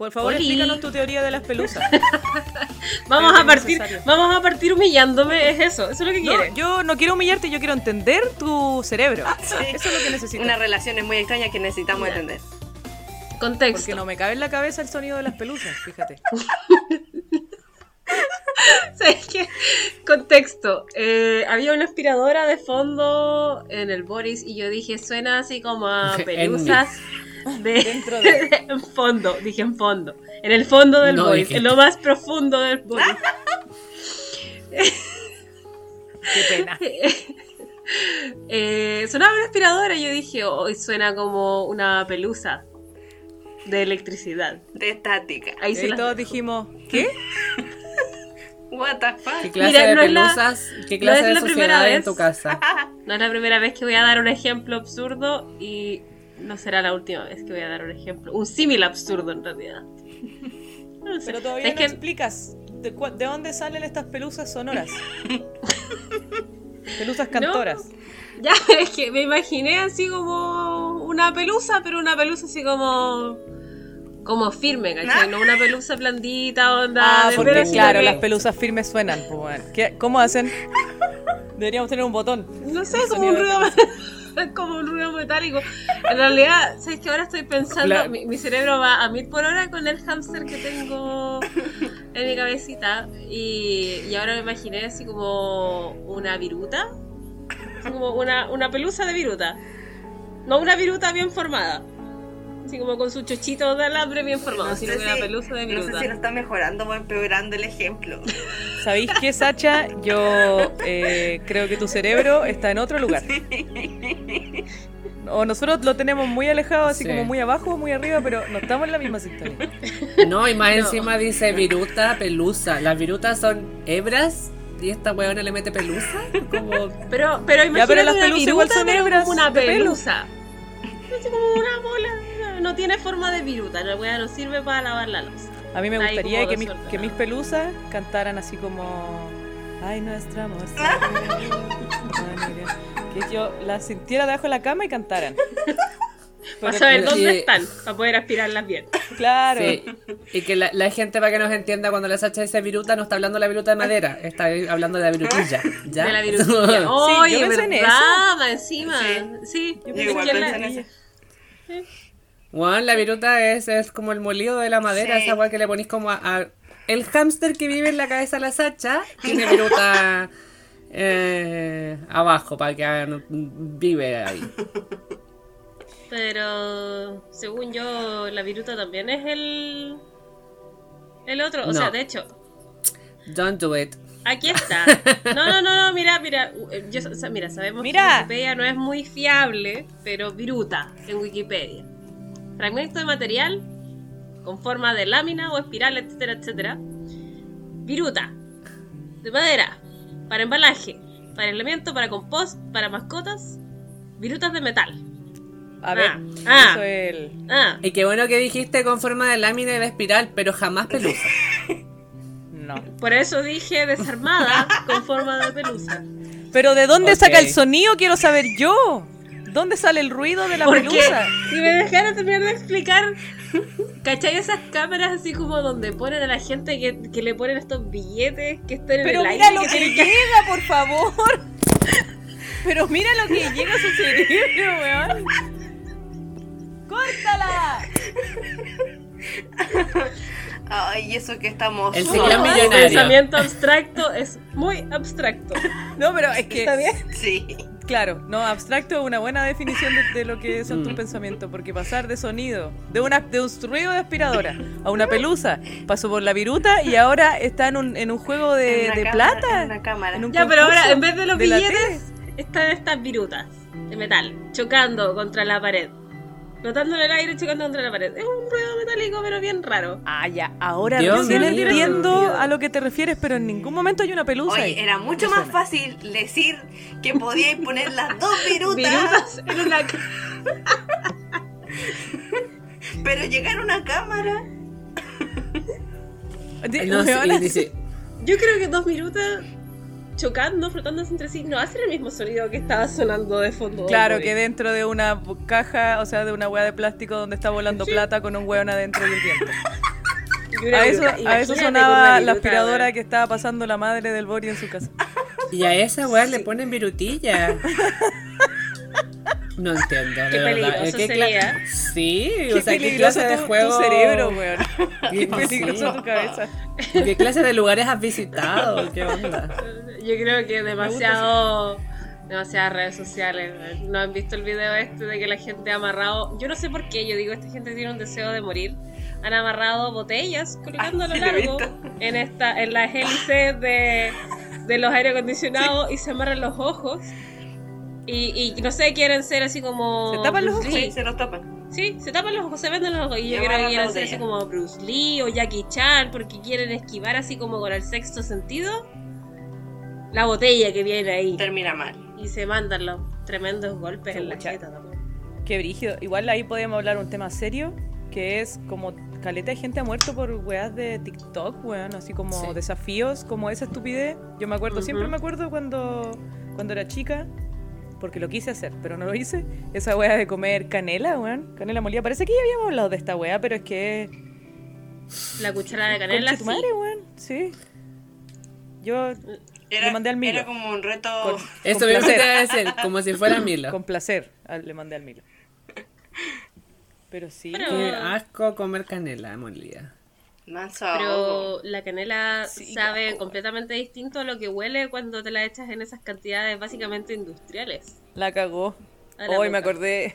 Por favor, Oli. explícanos tu teoría de las pelusas. Vamos a es partir, necesario. vamos a partir humillándome, es eso, eso es lo que No, quiere. yo no quiero humillarte, yo quiero entender tu cerebro. Eso es lo que necesito. Unas relaciones muy extrañas que necesitamos entender. Contexto. Porque no me cabe en la cabeza el sonido de las pelusas, fíjate. ¿Sabes qué? Contexto. Eh, había una aspiradora de fondo en el Boris y yo dije, suena así como a pelusas de, Dentro de- en fondo, dije en fondo. En el fondo del No, en lo más profundo del Boris. Qué pena. Eh, sonaba una aspiradora y yo dije, hoy suena como una pelusa de electricidad. De estática. Ahí Y todos dijimos, ¿qué? What the ¿Qué fuck? clase Mira, de no la- pelusas? ¿Qué no clase es de la primera sociedad hay en tu casa? No es la primera vez que voy a dar un ejemplo absurdo y no será la última vez que voy a dar un ejemplo. Un símil absurdo en realidad. No sé. Pero todavía Es no que explicas de, de dónde salen estas pelusas sonoras. pelusas cantoras. ya es que me imaginé así como una pelusa, pero una pelusa así como como firme, ¿cachai? No una pelusa blandita, onda. Ah, porque claro, que- las pelusas firmes suenan. pues, bueno. ¿Qué- ¿Cómo hacen? Deberíamos tener un botón. No sé, como un ruido como un ruido metálico. En realidad, ¿sabes que ahora estoy pensando? Mi, mi cerebro va a mil por hora con el hámster que tengo en mi cabecita. Y, y ahora me imaginé así como una viruta. Así como una, una pelusa de viruta. No una viruta bien formada. Así como con su chochito de alambre bien formado, No sino una pelusa de No sé viruta. si lo está mejorando o empeorando el ejemplo. ¿Sabéis qué, Sacha? Yo eh, creo que tu cerebro está en otro lugar. O nosotros lo tenemos muy alejado, así Sí. como muy abajo o muy arriba, pero no estamos en la misma sintonía. No, y más No. encima dice viruta, pelusa. Las virutas son hebras y esta weona le mete pelusa. Como... Pero, pero imagínate pero las pelusas igual son hebras como una pelusa. Así como una bola. no- tiene forma de viruta. La weá no sirve para lavar la losa. A mí me gustaría que mis, desordenado. que mis pelusas cantaran así como... Ay, nuestro amor. se fue, que yo las sintiera debajo de la cama y cantaran. Para saber dónde y- están. Para poder aspirarlas bien. Claro. Sí. Y que la, la gente, para que nos entienda, cuando la Sacha dice viruta, no está hablando de la viruta de madera, está hablando de la virutilla. ¿ya? De la virutilla. yo Oye, pensé en eso. Encima. Sí. Yo Yo es igual que pensé la- en eso. Bueno, la viruta es, es como el molido de la madera, Sí. esa weá que le ponís como a, a- El hámster que vive en la cabeza de la Sacha tiene viruta eh, abajo para que vive ahí. Pero según yo, la viruta también es el. El otro. O No. sea, de hecho, Don't do it. Aquí está. No, no, no, no, mira, mira. eh, Yo, o sea, mira, sabemos Mira. que Wikipedia no es muy fiable, pero viruta en Wikipedia. Fragmento de material con forma de lámina o espiral, etcétera, etcétera. Viruta. De madera. Para embalaje. Para elemento, para compost, para mascotas. Virutas de metal. A ver, Ah, ah. eso es el... Ah, Y qué bueno que dijiste con forma de lámina y de espiral, pero jamás pelusa. No. por eso dije desarmada con forma de pelusa. Pero ¿de dónde saca el sonido? Quiero saber yo. ¿Dónde sale el ruido de la Porque pelusa? si me dejaran terminar de explicar, ¿cachai? Esas cámaras así como donde ponen a la gente que, que le ponen estos billetes que están en Pero el mira aire. lo que llega, por favor. Pero mira lo que llega a su cerebro, weón. ¡Córtala! Ay, eso que estamos. El ciclón el millonario. pensamiento abstracto es muy abstracto. No, pero es que, ¿Está bien? Sí. Claro, no, abstracto es una buena definición de, de lo que son tus Mm. pensamientos, porque pasar de sonido, de, una, de un ruido de aspiradora a una pelusa, pasó por la viruta y ahora está en un, en un juego de, En una de cámara, plata. en una cámara. En un Ya, pero ahora en vez de los billetes, están estas virutas de metal chocando contra la pared. Flotando en el aire chocando contra la pared. Es un ruido metálico, pero bien raro. Ah, ya, ahora Dios recién mío. entiendo a lo que te refieres, pero en ningún momento hay una pelusa ahí. Oye, era mucho más suena. fácil decir que podíais poner las dos virutas, Virutas en una pero llegar a una cámara. No, sí, y dice, Yo creo que dos virutas chocando, frotándose entre sí, no hacen el mismo sonido que estaba sonando de fondo. Claro, que dentro de una caja, o sea, de una hueá de plástico donde está volando Sí. plata con un hueón adentro y el viento. A eso, a eso sonaba la aspiradora que estaba pasando la madre del Bori en su casa. Y a esa weá le ponen virutilla. No entiendo, Qué peligroso ¿Qué sería. Sí, Qué o sea, ¿qué peligroso clase de tu, juego? tu cerebro, weón. Qué Qué peligroso tu cabeza. ¿Qué clase de lugares has visitado? ¿Qué onda? Yo creo que demasiado. Demasiadas redes sociales. ¿No han visto el video este de que la gente ha amarrado? Yo no sé por qué, yo digo, esta gente tiene un deseo de morir. Han amarrado botellas colgando a lo sí he largo en esta en las hélices de, de los aire acondicionados y se amarran los ojos. Y, y no sé, quieren ser así como. ¿Se tapan los ojos? Sí, se los tapan. Sí, se tapan los ojos, se venden los ojos. Y Y yo creo que quieren ser así como Bruce Lee o Jackie Chan porque quieren esquivar así como con el sexto sentido la botella que viene ahí. Termina mal. Y se mandan los tremendos golpes en la Chucha. jeta también. Qué brígido. Igual ahí podemos hablar un tema serio, que es como caleta de gente ha muerto por weas de TikTok, weón, así como Sí. desafíos, como esa estupidez. Yo me acuerdo, siempre Ujú. me acuerdo cuando, cuando era chica, porque lo quise hacer, pero no lo hice. Esa wea de comer canela, weón, canela molida. Parece que ya habíamos hablado de esta wea, pero es que... La cuchara de canela, tu sí. madre, weón, sí. Yo Era, Le mandé al Milo. era como un reto. Con- Eso Con mismo te iba a decir, como si fuera Milo. con placer ah, le mandé al Milo. Pero sí. Pero- Qué asco comer canela molida. Manso ahogo. Pero la canela Sí, sabe completamente distinto a lo que huele cuando te la echas en esas cantidades básicamente industriales. La cagó. A la Hoy me acordé.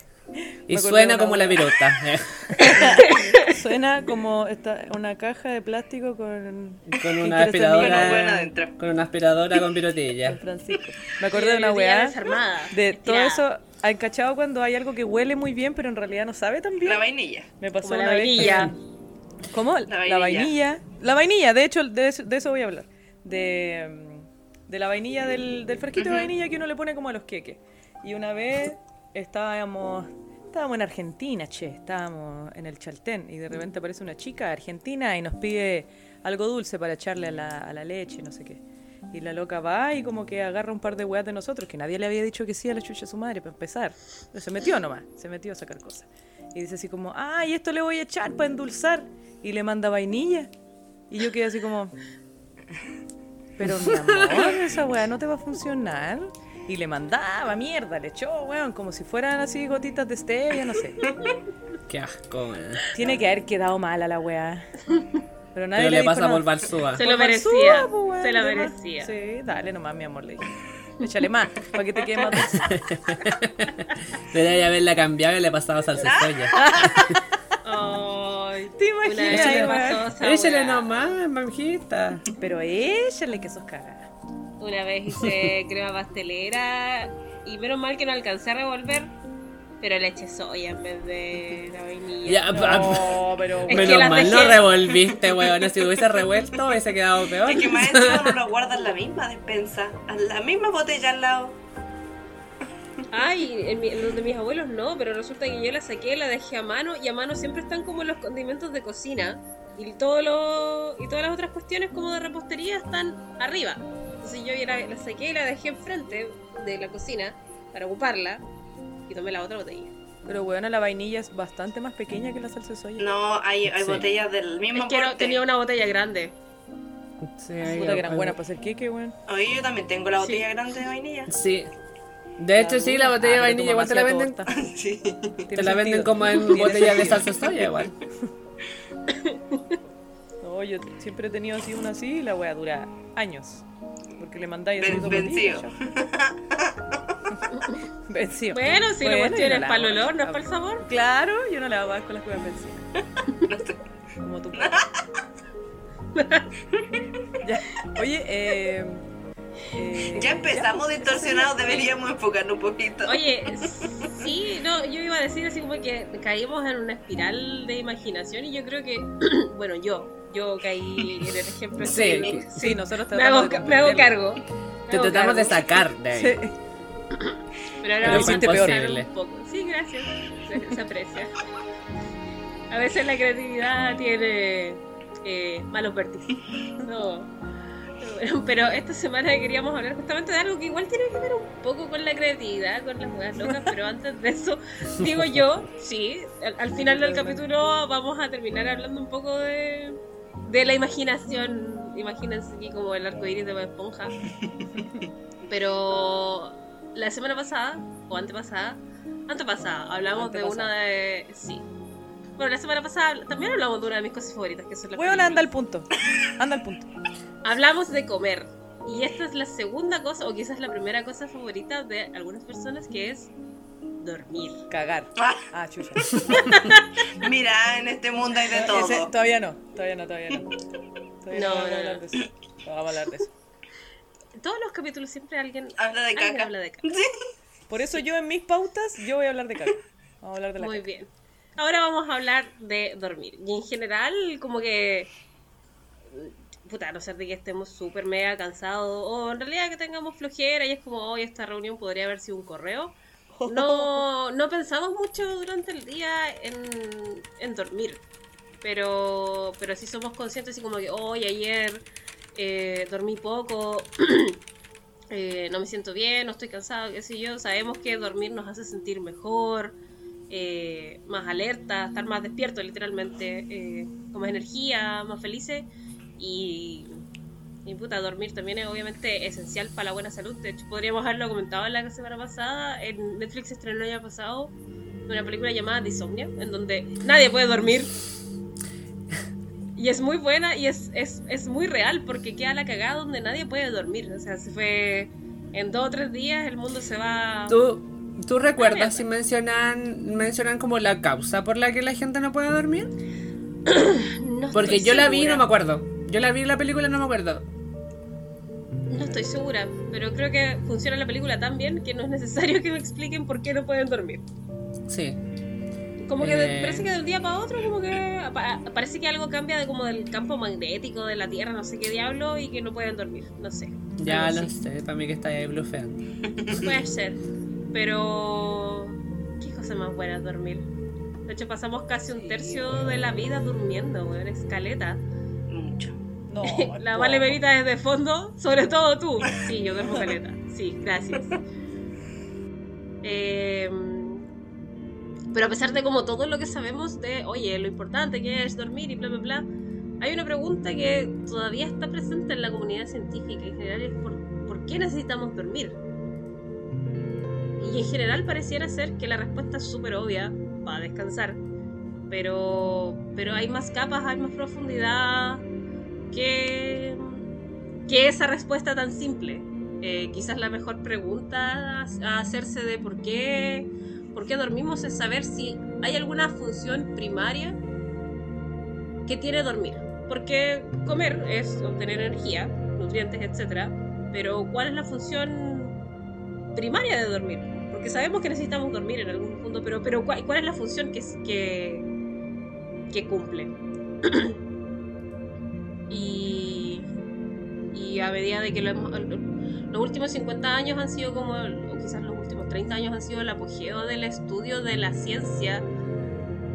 Y Me acordé suena como la wea. viruta. Suena como esta, una caja de plástico con. Con ¿Quién una aspiradora. adentro. Con una aspiradora con. Francisco. Me acordé de una weá. De todo eso. ¿Han cachado cuando hay algo que huele muy bien, pero en realidad no sabe tan bien? La vainilla. Me pasó Como la una vez vainilla. que- ¿Cómo? La vainilla. vainilla. La vainilla, de hecho, de eso, de eso voy a hablar. De, de la vainilla, del, del frasquito de vainilla que uno le pone como a los queques. Y una vez estábamos, estábamos en Argentina, che, estábamos en el Chaltén y de repente aparece una chica argentina y nos pide algo dulce para echarle a la, a la leche, no sé qué. Y la loca va y como que agarra un par de weas de nosotros, que nadie le había dicho que sí a la chucha su madre, para empezar. Pero se metió nomás, se metió a sacar cosas. Y dice así como, ay, esto le voy a echar para endulzar. Y le manda vainilla. Y yo quedé así como, pero mi amor, esa weá no te va a funcionar. Y le mandaba mierda, le echó, weón, como si fueran así gotitas de stevia, no sé. Qué asco, weón. Tiene que haber quedado mal a la weá. Pero nadie Pero le dijo pasa por Balsúa. Se lo merecía. se lo de más. merecía. Sí, dale nomás, mi amor, le dije. Échale más, para que te quede más dulce. Debería haberla cambiado y le pasaba salsa soya. Ay, ¿Te imaginas, weón? pasó Échale nomás, manjita. Pero échale que sos cagada. Una vez hice crema pastelera y menos mal que no alcancé a revolver, pero le eché soya en vez de la vainilla. Ya, No, pero... Es Menos mal no dejé- revolviste, weón. Si hubiese revuelto, hubiese quedado peor. Es que más encima no lo guardan en la misma despensa. En la misma botella al lado. Ay, en, mi- en los de mis abuelos no, pero resulta que yo la saqué, la dejé a mano y a mano siempre están como los condimentos de cocina y todo lo, y todas las otras cuestiones como de repostería están arriba. Entonces yo la, la saqué y la dejé enfrente de la cocina para ocuparla y tomé la otra botella. Pero bueno, la vainilla es bastante más pequeña que la salsa de soya. No, hay, hay Sí. botellas del mismo Es que no, porte. tenía una botella grande. Sí, ahí- Puta que eran buenas para hacer queque, weón. Oye, yo también tengo la Sí. botella grande de vainilla. Sí. De hecho, sí, la botella de Ah, vainilla igual te la venden. Sí. Te la venden como en Tiene botella de salsa soya igual. No, yo siempre he tenido así una así y la wea dura años. Porque le mandáis Ven- dos vencido. botellas. Vencido. Bueno, si Bueno, cuestión yo es para el olor, no es para el sabor. Claro, yo no la hago más con las cosas vencidas. Como tú. ya. Oye, eh, eh, Ya empezamos pues, distorsionados, deberíamos enfocarnos un poquito. Oye, sí, no, yo iba a decir así como que caímos en una espiral de imaginación y yo creo que, bueno, yo, yo caí en el ejemplo. Sí, que- Sí, nosotros me hago, de me hago cargo. Me Te hago tratamos de sacar de ahí. Sí. Pero ahora a pensar imposible. un poco. Sí, gracias. Se, se aprecia. A veces la creatividad tiene eh, malos vértices. No. Pero esta semana queríamos hablar justamente de algo que igual tiene que ver un poco con la creatividad, con las jugadas locas, pero antes de eso, digo yo, sí, al, al final del capítulo vamos a terminar hablando un poco de, de la imaginación. Imagínense aquí como el arco iris de Bob Esponja. Pero la semana pasada, o antepasada, antepasada, hablamos de Antepasada. una de. Sí. Bueno, la semana pasada también hablamos de una de mis cosas favoritas, que son las películas. anda al punto. Anda al punto. Hablamos de comer. Y esta es la segunda cosa, o quizás la primera cosa favorita de algunas personas, que es dormir. Cagar. Ah, Ah, chucha. mira, en este mundo hay de Ese- todo. todavía no, todavía no, todavía no. Todavía No, no, no, a hablar no. de eso. No vamos a hablar de eso. Todos los capítulos siempre alguien, Habla de caca. habla de caca. Sí. Por eso yo en mis pautas, yo voy a hablar de caca. Vamos a hablar de la Muy caca. bien. Ahora vamos a hablar de dormir. Y en general, como que. Puta, a no ser de que estemos súper mega cansados, o en realidad que tengamos flojera y es como, hoy esta reunión podría haber sido un correo. No, no pensamos mucho durante el día en, en dormir. Pero, pero sí somos conscientes, así como que hoy, ayer, eh, dormí poco, eh, no me siento bien, no estoy cansado, qué sé yo. Sabemos que dormir nos hace sentir mejor, eh, más alerta, estar más despierto literalmente, con más energía, más felices. Y, y puta, dormir también es obviamente esencial para la buena salud. De hecho, podríamos haberlo comentado la semana pasada. En Netflix estrenó el año pasado una película llamada Disomnia, en donde nadie puede dormir. Y es muy buena y es, es, es muy real porque queda la cagada donde nadie puede dormir. O sea, se fue en dos o tres días el mundo se va... ¿Tú, ¿Tú recuerdas si mencionan, mencionan como la causa por la que la gente no puede dormir? No Porque yo la vi y no me acuerdo. Yo la vi en la película y no me acuerdo. No estoy segura, pero creo que funciona la película tan bien que no es necesario que me expliquen por qué no pueden dormir. Sí. Como que de- Eh. parece que del día para otro, como que parece que algo cambia de como del campo magnético de la Tierra, no sé qué diablo, y que no pueden dormir, no sé. Ya lo así. sé, para mí que está ahí blufeando. Puede ser, pero qué cosa más buena es dormir. De hecho, pasamos casi un tercio de la vida durmiendo, weón, escaleta. Mucho. No, La no. Vale Verita desde fondo, sobre todo tú. Sí, yo duermo caleta. Sí, gracias. Eh, pero a pesar de como todo lo que sabemos de, oye, lo importante que es dormir y bla, bla, bla, hay una pregunta que todavía está presente en la comunidad científica en general es por, ¿por qué necesitamos dormir? Y en general pareciera ser que la respuesta es súper obvia, para descansar. Pero, pero hay más capas, hay más profundidad que, que esa respuesta tan simple. Eh, quizás la mejor pregunta a, hacerse de por qué, por qué dormimos es saber si hay alguna función primaria que tiene dormir. Porque comer es obtener energía, nutrientes, etc. Pero ¿cuál es la función primaria de dormir? Porque sabemos que necesitamos dormir en algún punto, pero, pero ¿cuál, es la función que, que, cumple? y, a medida de que lo hemos- los últimos 50 años han sido como, o quizás los 30 años han sido el apogeo del estudio de la ciencia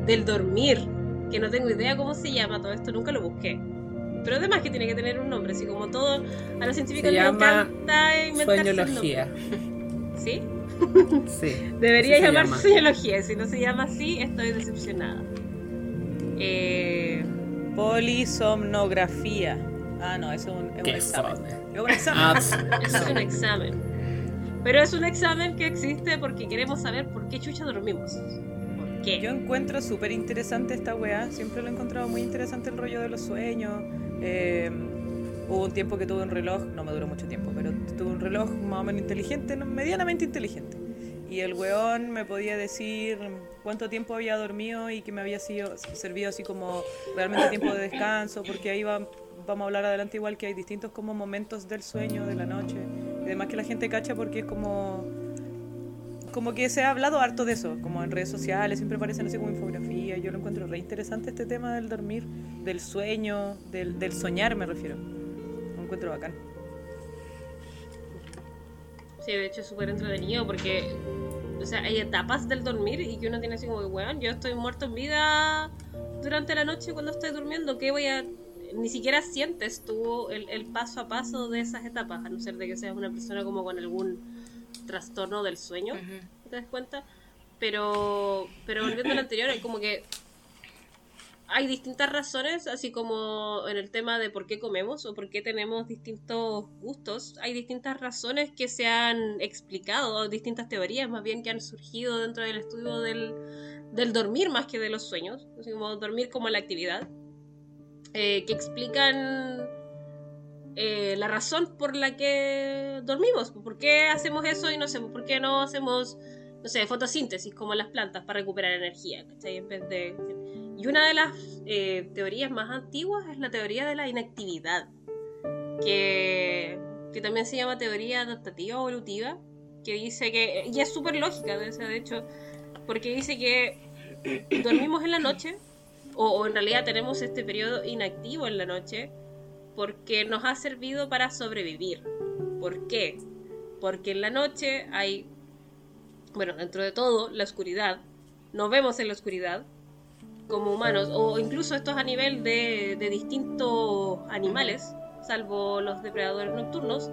del dormir, que no tengo idea cómo se llama todo esto, nunca lo busqué. Pero además que tiene que tener un nombre, así como todo, a los científicos les encanta inventarse Sueñología. nombres. ¿Sí? Sí. Debería llamarse llama. sueñología, si no se llama así, estoy decepcionada. Eh, Polisomnografía. Ah, no, eso es un, es un examen. Es un examen. Ah, es un examen. Pero es un examen que existe porque queremos saber por qué chucha dormimos. ¿Por qué? Yo encuentro súper interesante esta weá. Siempre lo he encontrado muy interesante el rollo de los sueños. Eh, hubo un tiempo que tuve un reloj, no me duró mucho tiempo, pero tuve un reloj más o menos inteligente, medianamente inteligente. Y el weón me podía decir cuánto tiempo había dormido y que me había sido, servido así como realmente tiempo de descanso, porque ahí va, vamos a hablar adelante igual que hay distintos como momentos del sueño, de la noche. Y además que la gente cacha porque es como como que se ha hablado harto de eso, como en redes sociales, siempre aparecen así como infografías. Yo lo encuentro re interesante este tema del dormir, del sueño, del, del soñar, me refiero. Lo encuentro bacán. Sí, de hecho es súper entretenido porque, o sea, hay etapas del dormir y que uno tiene así como weón, yo estoy muerto en vida durante la noche cuando estoy durmiendo, ¿qué voy a...? Ni siquiera sientes tú el, el paso a paso de esas etapas, a no ser de que seas una persona como con algún trastorno del sueño, ¿te das cuenta? Pero, pero volviendo al anterior, hay como que hay distintas razones, así como en el tema de por qué comemos o por qué tenemos distintos gustos, hay distintas razones que se han explicado, distintas teorías más bien que han surgido dentro del estudio del, del dormir más que de los sueños, así como dormir como la actividad, eh, que explican eh, la razón por la que dormimos, por qué hacemos eso y no sé, por qué no hacemos, no sé, fotosíntesis como las plantas para recuperar energía, ¿cachai? En vez de... Y una de las eh, teorías más antiguas es la teoría de la inactividad, que, que también se llama teoría adaptativa o evolutiva, que dice que, y es súper lógica, de hecho, porque dice que dormimos en la noche, o, o en realidad tenemos este periodo inactivo en la noche, porque nos ha servido para sobrevivir. ¿Por qué? Porque en la noche hay, bueno, dentro de todo, la oscuridad. Nos vemos en la oscuridad como humanos, o incluso estos a nivel de, de distintos animales, salvo los depredadores nocturnos,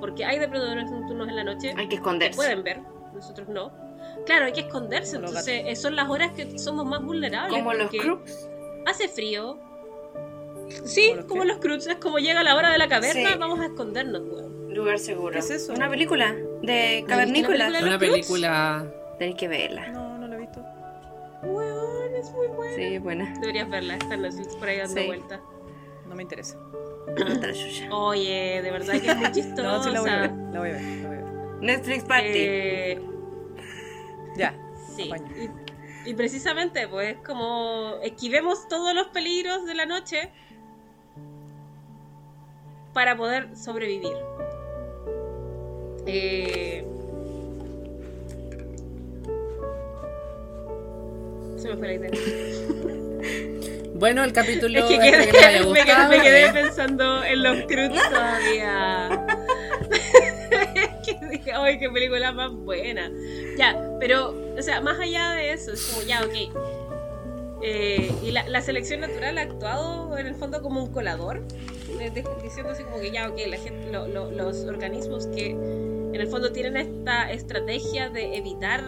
porque hay depredadores nocturnos en la noche. Hay que esconderse. pueden ver, nosotros no. Claro, hay que esconderse, Como los entonces eh, son las horas que somos más vulnerables. Como los crooks. Hace frío. Sí, ¿Como los como qué? los crooks, es como llega la hora de la caverna, Sí. vamos a escondernos, weón. Lugar seguro. ¿Qué es eso? Una película de ¿No viste una cavernícolas. película? Tenéis que verla. No, no lo he visto. Weón, es muy buena. Sí, es buena. Deberías verla, está en Netflix por ahí dando Sí. vueltas. No me interesa. La. Oye, de verdad que es muy chistosa. No, sí la voy a ver. La voy a ver. La voy a ver. Netflix Party. Eh, Ya. sí. Y, y precisamente, pues, como esquivemos todos los peligros de la noche para poder sobrevivir. Eh, Se me fue la idea. Bueno, el capítulo Es que espero quedé, que haya me, quedé, me quedé Eh, pensando en los Cruz todavía. Es que dije, ay, qué película más buena. Ya, pero, o sea, más allá de eso, es como, ya, ok. Eh, y la, la selección natural ha actuado en el fondo como un colador, diciendo así como que ya, ok, la gente, lo- lo- los organismos que en el fondo tienen esta estrategia de evitar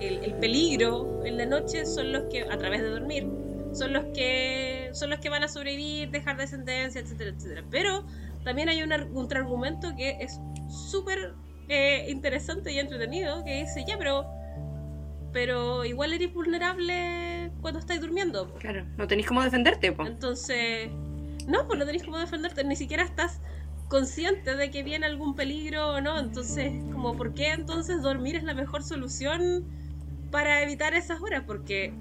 el, el peligro en la noche son los que, a través de dormir, son los que son los que van a sobrevivir, dejar descendencia, etcétera, etcétera. Pero también hay un ar- contraargumento que es súper eh, interesante y entretenido, que dice, ya, pero pero igual eres vulnerable cuando estáis durmiendo. po". Claro, no tenéis cómo defenderte, po. Entonces, no, pues no tenéis cómo defenderte, ni siquiera estás consciente de que viene algún peligro o no. Entonces, como, ¿por qué entonces dormir es la mejor solución para evitar esas horas? Porque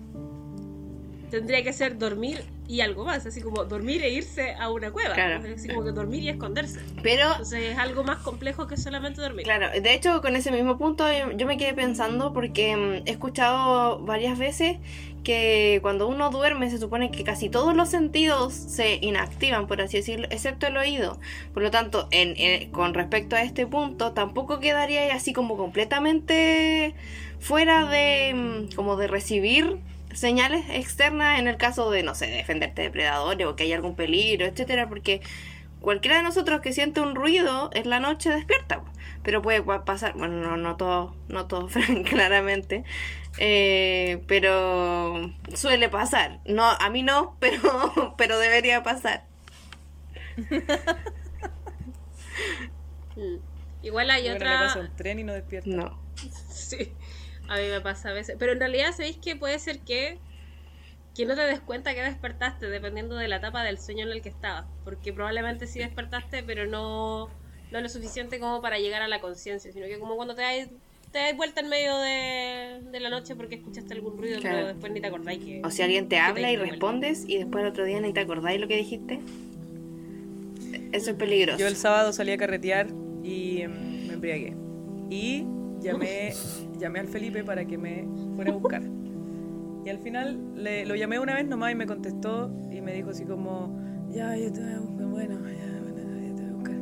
tendría que ser dormir y algo más, así como dormir e irse a una cueva. Claro. Así como que dormir y esconderse. Pero, Entonces es algo más complejo que solamente dormir. claro, de hecho, con ese mismo punto yo, yo me quedé pensando porque mm, he escuchado varias veces que cuando uno duerme se supone que casi todos los sentidos se inactivan, por así decirlo, excepto el oído. Por lo tanto, en, en- con respecto a este punto, tampoco quedaría así como completamente fuera de, mm, como de recibir señales externas en el caso de, no sé, defenderte de predadores o que haya algún peligro, etcétera, porque cualquiera de nosotros que siente un ruido en la noche despierta, pero puede pa- pasar, bueno, no, no todo, no todo, claramente, eh, pero suele pasar. No, a mí no, pero, pero debería pasar. Igual hay Bueno, le otra... pasa un tren y no despierta. No. Sí, a mí me pasa a veces. Pero en realidad, ¿sabéis que puede ser que, que no te des cuenta que despertaste dependiendo de la etapa del sueño en el que estabas? Porque probablemente sí despertaste, pero no, no lo suficiente como para llegar a la conciencia, sino que como cuando te das, te das vuelta en medio de, de la noche porque escuchaste algún ruido, Claro. pero después ni te acordáis que... O si alguien te habla y diste vuelta. respondes y después el otro día ni te acordáis lo que dijiste. Eso es peligroso. Yo el sábado salí a carretear y em, me embriagué. Y llamé, llamé al Felipe para que me fuera a buscar. Y al final le- lo llamé una vez nomás y me contestó y me dijo así como, ya, yo te voy a buscar, bueno, ya, bueno, ya te voy a buscar.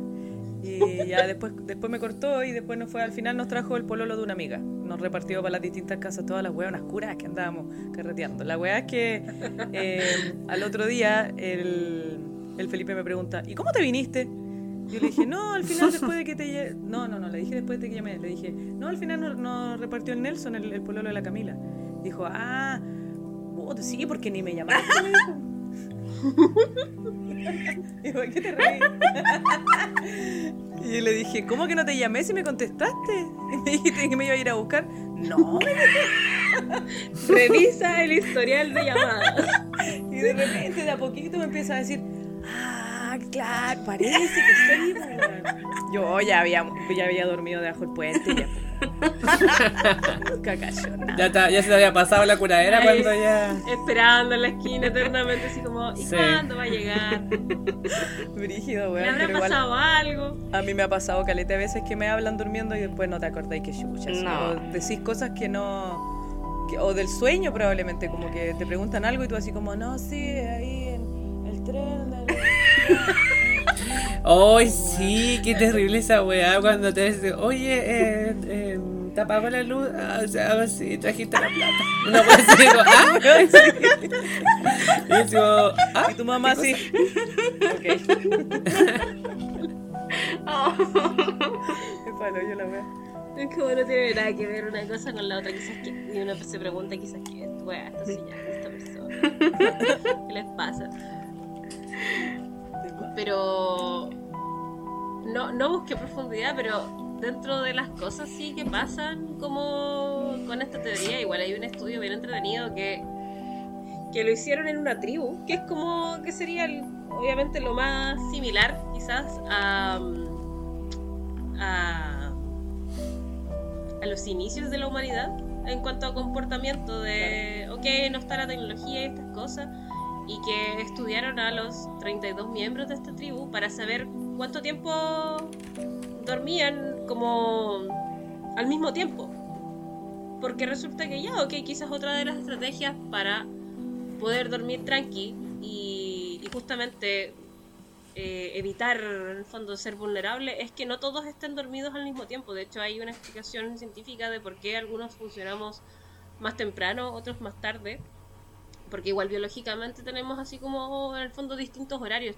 Y ya después, después me cortó y después nos fue, al final nos trajo el pololo de una amiga. Nos repartió para las distintas casas todas las hueonas curas que andábamos carreteando. La hueá es que eh, al otro día el, el Felipe me pregunta, ¿y cómo te viniste? Yo le dije, no, al final después de que te... No, no, no, le dije después de que llamé. Le dije, no, al final nos repartió el Nelson, el, el pololo de la Camila. Dijo, ah, puta, sí, porque ni me llamaste. me dijo. ¿qué te reí? y yo le dije, ¿cómo que no te llamé si me contestaste? Y me dijiste que me iba a ir a buscar. No, Revisa el historial de llamadas. Y de repente, de a poquito, me empieza a decir, claro, parece que sí. po, weón". Yo ya había, ya había dormido debajo del puente. Ya. Nunca cayó nada. Ya, ta- ya se te había pasado la curadera Ay, cuando ya. Esperando en la esquina eternamente, así como, ¿y Sí. cuándo va a llegar? Brígido, ¿Le weón. habrá pero igual- pasado algo? A mí me ha pasado caleta de veces que me hablan durmiendo y después no te acordáis que chuchas. No. O decís cosas que no. que- o del sueño probablemente, como que te preguntan algo y tú así como, no, sí, ahí en el tren. Del-". ¡Ay, sí! ¡Qué terrible esa weá! Cuando te dicen, oye, eh, eh, ¿te apagó la luz? Ah, o sea, sí, trajiste la plata. Una weá así, digo, ¡ah! Y digo, ¡ah! Y tu mamá así. ok. Oh. Qué palo, yo la veo. Es como no tiene nada que ver una cosa con la otra, quizás que. Y uno se pregunta, quizás que es wea, esta señal, esta persona. ¿Qué les pasa? Pero. No, no busqué profundidad, pero dentro de las cosas sí que pasan como con esta teoría, igual hay un estudio bien entretenido que, que lo hicieron en una tribu, que es como que sería el- obviamente lo más similar quizás a, a, a los inicios de la humanidad en cuanto a comportamiento de, ok, no está la tecnología y estas cosas, y que estudiaron a los 32 miembros de esta tribu para saber cuánto tiempo dormían como al mismo tiempo. Porque resulta que ya, ok, quizás otra de las estrategias para poder dormir tranqui y, y justamente eh, evitar en el fondo ser vulnerable es que no todos estén dormidos al mismo tiempo. De hecho, hay una explicación científica de por qué algunos funcionamos más temprano, otros más tarde. Porque igual biológicamente tenemos así como en el fondo distintos horarios.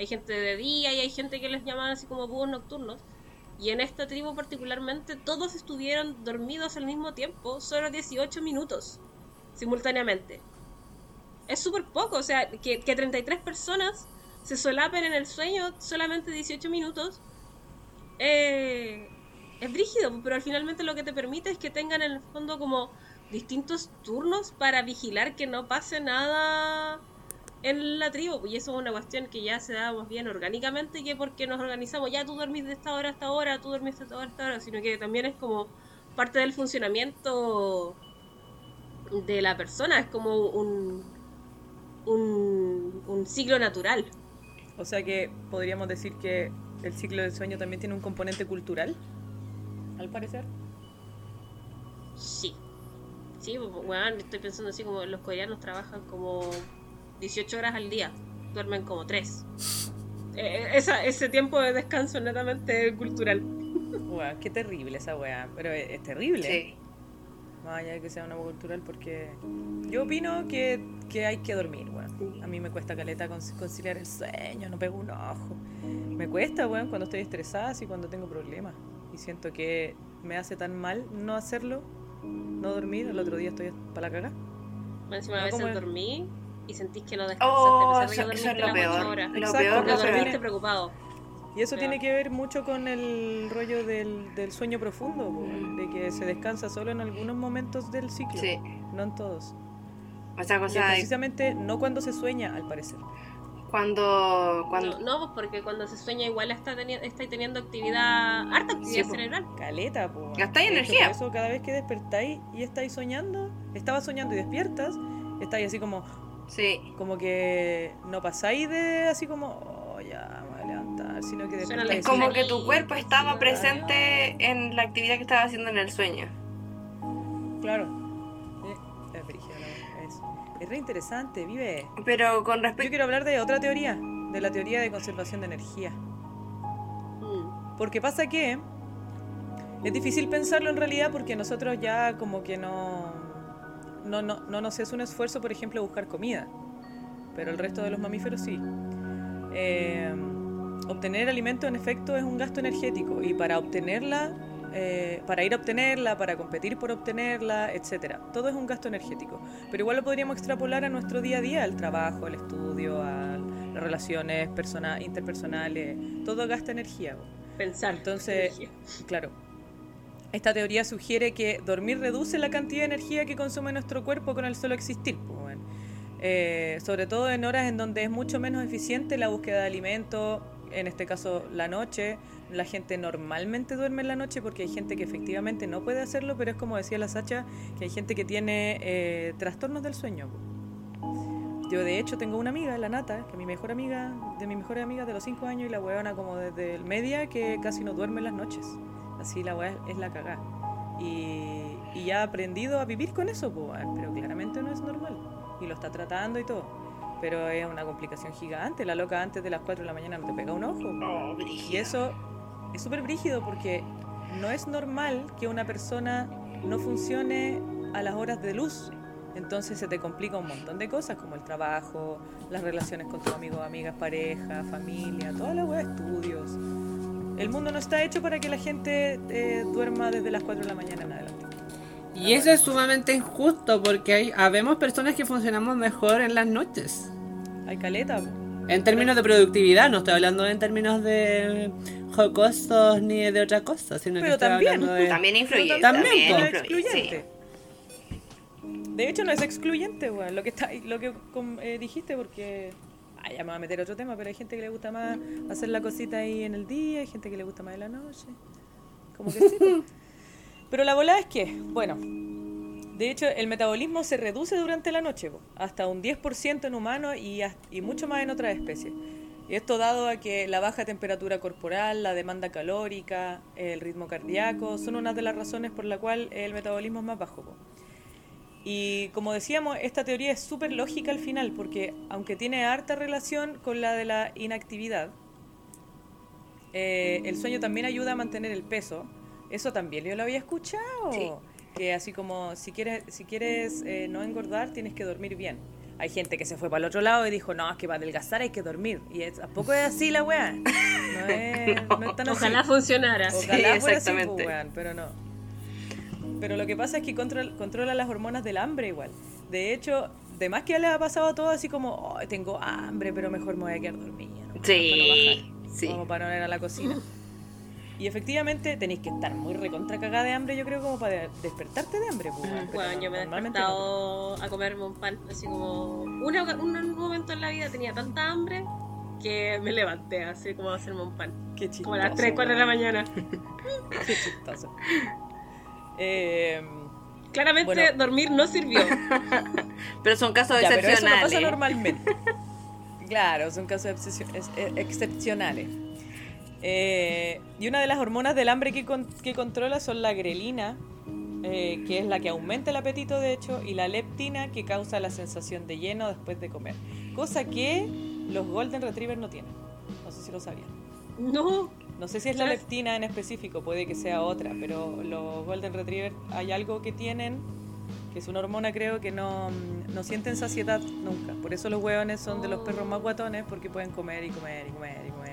Hay gente de día y hay gente que les llaman así como búhos nocturnos. Y en esta tribu particularmente todos estuvieron dormidos al mismo tiempo, solo 18 minutos, simultáneamente. Es súper poco, o sea, que, que 33 personas se solapen en el sueño solamente 18 minutos. eh, es brígido, pero al finalmente lo que te permite es que tengan en el fondo como distintos turnos para vigilar que no pase nada en la tribu. Y eso es una cuestión que ya se da más bien orgánicamente que porque nos organizamos, ya tú dormís de esta hora a esta hora, tú dormís de esta hora a esta hora, sino que también es como parte del funcionamiento de la persona, es como un, un, un ciclo natural. O sea que podríamos decir que el ciclo del sueño también tiene un componente cultural, al parecer. Sí. Sí, weón, estoy pensando así como los coreanos trabajan como 18 horas al día, duermen como 3. esa, ese tiempo de descanso es netamente cultural. Weá, qué terrible esa weá, pero es, es terrible. Sí. Más allá de que sea una cultural, porque yo opino que, que hay que dormir, weón. A mí me cuesta caleta con- conciliar el sueño, no pego un ojo. Me cuesta, weón, cuando estoy estresada y cuando tengo problemas. Y siento que me hace tan mal no hacerlo, no dormir. El otro día estoy para la caga. Encima a veces dormí y sentís que no descansaste, Oh, a pesar de que dormiste las peor. 8 horas. Lo Exacto, peor, Porque lo eso peor. dormiste preocupado. Y eso tiene que ver mucho con el rollo del, del sueño profundo, po, de que se descansa solo en algunos momentos del ciclo, Sí. no en todos. Otra Y cosa, precisamente no cuando se sueña, al parecer. Cuando, cuando No, no, porque cuando se sueña igual está, teni está teniendo actividad, harta actividad Sí, cerebral. Caleta, po. Gastáis energía. Por eso cada vez que despertáis y estáis soñando, estabas soñando y despiertas, estáis así como, Sí. como que no pasáis de así como, oh, ya, me voy a levantar, sino que despertáis Es como que tu cuerpo estaba presente en la actividad que estaba haciendo en el sueño. Claro. Es, re interesante, vive. Pero con Yo respecto... quiero hablar de otra teoría, de la teoría de conservación de energía. Mm. Porque pasa que es difícil pensarlo en realidad porque nosotros ya como que no, no, no, no nos es un esfuerzo, por ejemplo, buscar comida. Pero el resto de los mamíferos sí. Eh, obtener alimento en efecto es un gasto energético y para obtenerla eh, para ir a obtenerla, para competir por obtenerla, etcétera. Todo es un gasto energético. Pero igual lo podríamos extrapolar a nuestro día a día, al trabajo, al estudio, a las relaciones persona- interpersonales. Todo gasta energía. Pensar. Entonces, claro. Esta teoría sugiere que dormir reduce la cantidad de energía que consume nuestro cuerpo con el solo existir. pues, bueno. Eh, sobre todo en horas en donde es mucho menos eficiente la búsqueda de alimento, en este caso la noche. La gente normalmente duerme en la noche porque hay gente que efectivamente no puede hacerlo, pero es como decía la Sacha, que hay gente que tiene eh, trastornos del sueño. Yo de hecho tengo una amiga, la Nata, que es mi mejor amiga, de mis mejores amigas de los 5 años y la huevona como desde el media que casi no duerme en las noches. Así la hueá es la cagá. Y, y ya ha aprendido a vivir con eso, po, pero claramente no es normal. Y lo está tratando y todo. Pero es una complicación gigante. La loca antes de las 4 de la mañana no te pega un ojo. Y eso es súper brígido porque no es normal que una persona no funcione a las horas de luz. Entonces se te complica un montón de cosas como el trabajo, las relaciones con tus amigos, amigas, pareja, familia, toda la wea, estudios. El mundo no está hecho para que la gente eh, duerma desde las 4 de la mañana en adelante. Y eso es sumamente injusto porque hay, habemos personas que funcionamos mejor en las noches. Hay caleta. En términos de productividad, no estoy hablando en términos de jocosos ni de otra cosa, sino que Pero estoy también. hablando de... También influye. También, excluyente. De hecho, no es excluyente, weón, lo que está, lo que com- eh, dijiste, porque ah, ya me voy a meter otro tema, pero hay gente que le gusta más hacer la cosita ahí en el día, hay gente que le gusta más en la noche. Como que sí. pero la volada es que, bueno, de hecho, el metabolismo se reduce durante la noche, hasta un 10% en humanos y, mucho más en otras especies. Y esto dado a que la baja temperatura corporal, la demanda calórica, el ritmo cardíaco, son una de las razones por la cual el metabolismo es más bajo. Y como decíamos, esta teoría es súper lógica al final, porque aunque tiene harta relación con la de la inactividad, eh, el sueño también ayuda a mantener el peso. Eso también yo lo había escuchado. Sí. Que así como si quieres, si quieres eh, no engordar, tienes que dormir bien. Hay gente que se fue para el otro lado y dijo, no, es que para adelgazar hay que dormir. Y es, tampoco es así la weá. No es, no es tan así. Ojalá funcionara. Sí, Ojalá fuera así, exactamente. pues, weón, pero no. Pero lo que pasa es que control- controla las hormonas del hambre igual. De hecho, de más que ya les ha pasado a todos así como, "Ay, tengo hambre, pero mejor me voy a quedar dormida. ¿no? Sí, Para no bajar, sí. Como para no ir a la cocina. Y efectivamente tenéis que estar muy recontra cagada de hambre, yo creo, como para despertarte de hambre. Pues, Bueno, yo me he no. despertado a comerme un pan, así como... Una, un momento en la vida tenía tanta hambre que me levanté así como a hacerme un pan. Qué chistoso. Como a las 3, 4 de la mañana. Qué chistoso. Eh, Claramente Bueno. dormir no sirvió. Pero son casos Ya, pero eso no excepcionales. pasa normalmente. Claro, son casos excepcio- es- excepcionales. Eh, y una de las hormonas del hambre que, con- que controla son la grelina, eh, que es la que aumenta el apetito, de hecho, y la leptina, que causa la sensación de lleno después de comer. Cosa que los Golden Retriever no tienen. No sé si lo sabían. No, No sé si es la leptina en específico, puede que sea otra, pero los Golden Retriever hay algo que tienen, que es una hormona creo que no, no sienten saciedad nunca. Por eso los hueones son de los perros más guatones, porque pueden comer y comer y comer y comer.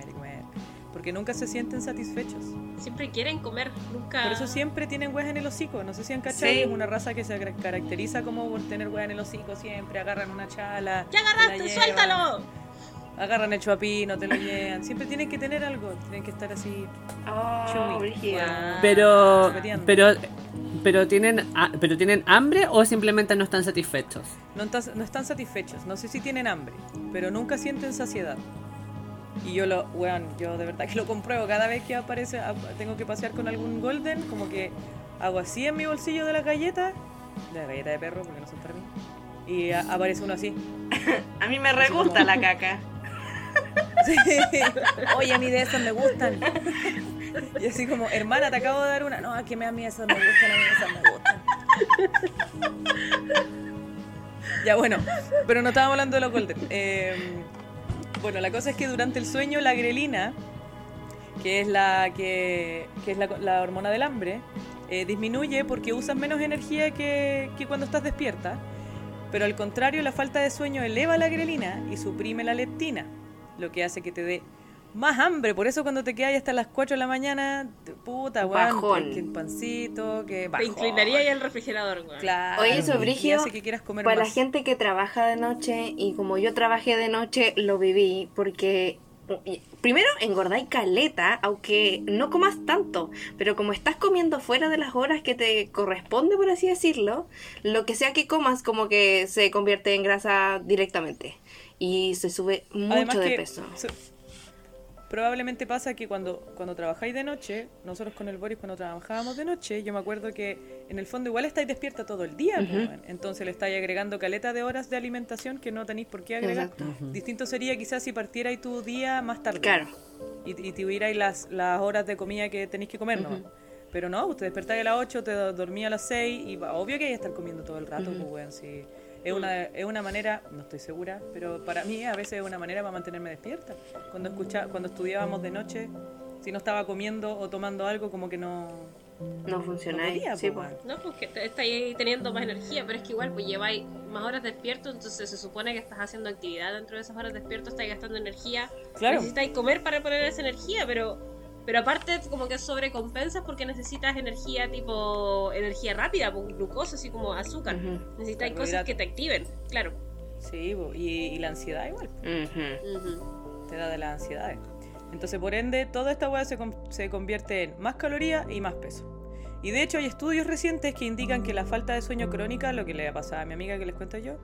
Porque nunca se sienten satisfechos. siempre quieren comer, nunca... Por eso siempre tienen hueas en el hocico. No sé si han cachado, Sí. es una raza que se car- caracteriza como por tener hueas en el hocico siempre. Agarran una chala. ¡Ya agarraste, llevan, suéltalo! Agarran el chuapino, te lo llevan. Siempre tienen que tener algo. Tienen que estar así Oh. Guau. Pero, pero, pero tienen, pero tienen hambre o simplemente no están satisfechos. No, no están satisfechos, no sé si tienen hambre, pero nunca sienten saciedad. Y yo lo, weón, yo de verdad que lo compruebo. Cada vez que aparece, ap- tengo que pasear con algún golden, como que hago así en mi bolsillo de la galleta, de la galleta de perro, porque no son para mí. Y a- aparece uno así. A mí me re gusta la caca. Sí. Oye, a mí de esas me gustan. Y así como, hermana, te acabo de dar una. No, es que a mí esas me gustan, a mí esas me gustan. Ya, bueno, pero no estábamos hablando de los golden. Eh, bueno, la cosa es que durante el sueño la grelina, que es la, que, es la hormona del hambre, eh, disminuye porque usas menos energía que, que cuando estás despierta. Pero al contrario, la falta de sueño eleva la grelina y suprime la leptina, lo que hace que te dé más hambre. Por eso cuando te quedas hasta las 4 de la mañana, puta, weón, Bajón. que el pancito, que Te inclinaría ahí al refrigerador, weón. Claro. Oye, eso, y Brigio, hace que quieras comer Para la gente que trabaja de noche y como yo trabajé de noche, lo viví porque primero engordáis caleta, aunque no comas tanto, pero como estás comiendo fuera de las horas que te corresponde, por así decirlo, lo que sea que comas como que se convierte en grasa directamente y se sube mucho Además de que peso. Probablemente pasa que cuando, cuando trabajáis de noche, nosotros con el Boris cuando trabajábamos de noche, yo me acuerdo que en el fondo igual estáis despierta todo el día, pues, entonces le estáis agregando caleta de horas de alimentación que no tenéis por qué agregar. Distinto sería quizás si partierais tu día más tarde. Claro. Y, y tuvierais las, las horas de comida que tenéis que comer, ¿no? Pero no, usted despertáis a las 8, te do- dormí a las 6 y va, obvio que hay que estar comiendo todo el rato, pues, weón, sí. Es una, es una manera, no estoy segura, pero para mí a veces es una manera para mantenerme despierta. Cuando, escucha, cuando estudiábamos de noche, si no estaba comiendo o tomando algo, como que no... No funciona ahí. podía, sí, pues, pues. No, pues que te- estáis teniendo más energía, pero es que igual pues lleváis más horas despierto, entonces se supone que estás haciendo actividad dentro de esas horas despierto, estáis gastando energía. Claro. Necesitáis comer para poner esa energía, pero pero aparte como que sobrecompensas porque necesitas energía tipo energía rápida, pues, glucosa, así como azúcar. Ujú. Necesitáis cosas Carbohidrato. que te activen, claro. Sí, y, y la ansiedad igual. Ujú. Ujú. te da de las ansiedades. Entonces, por ende, toda esta hueá se, se convierte en más calorías y más peso. Y de hecho, hay estudios recientes que indican que la falta de sueño crónica, lo que le ha pasado a mi amiga que les cuento yo,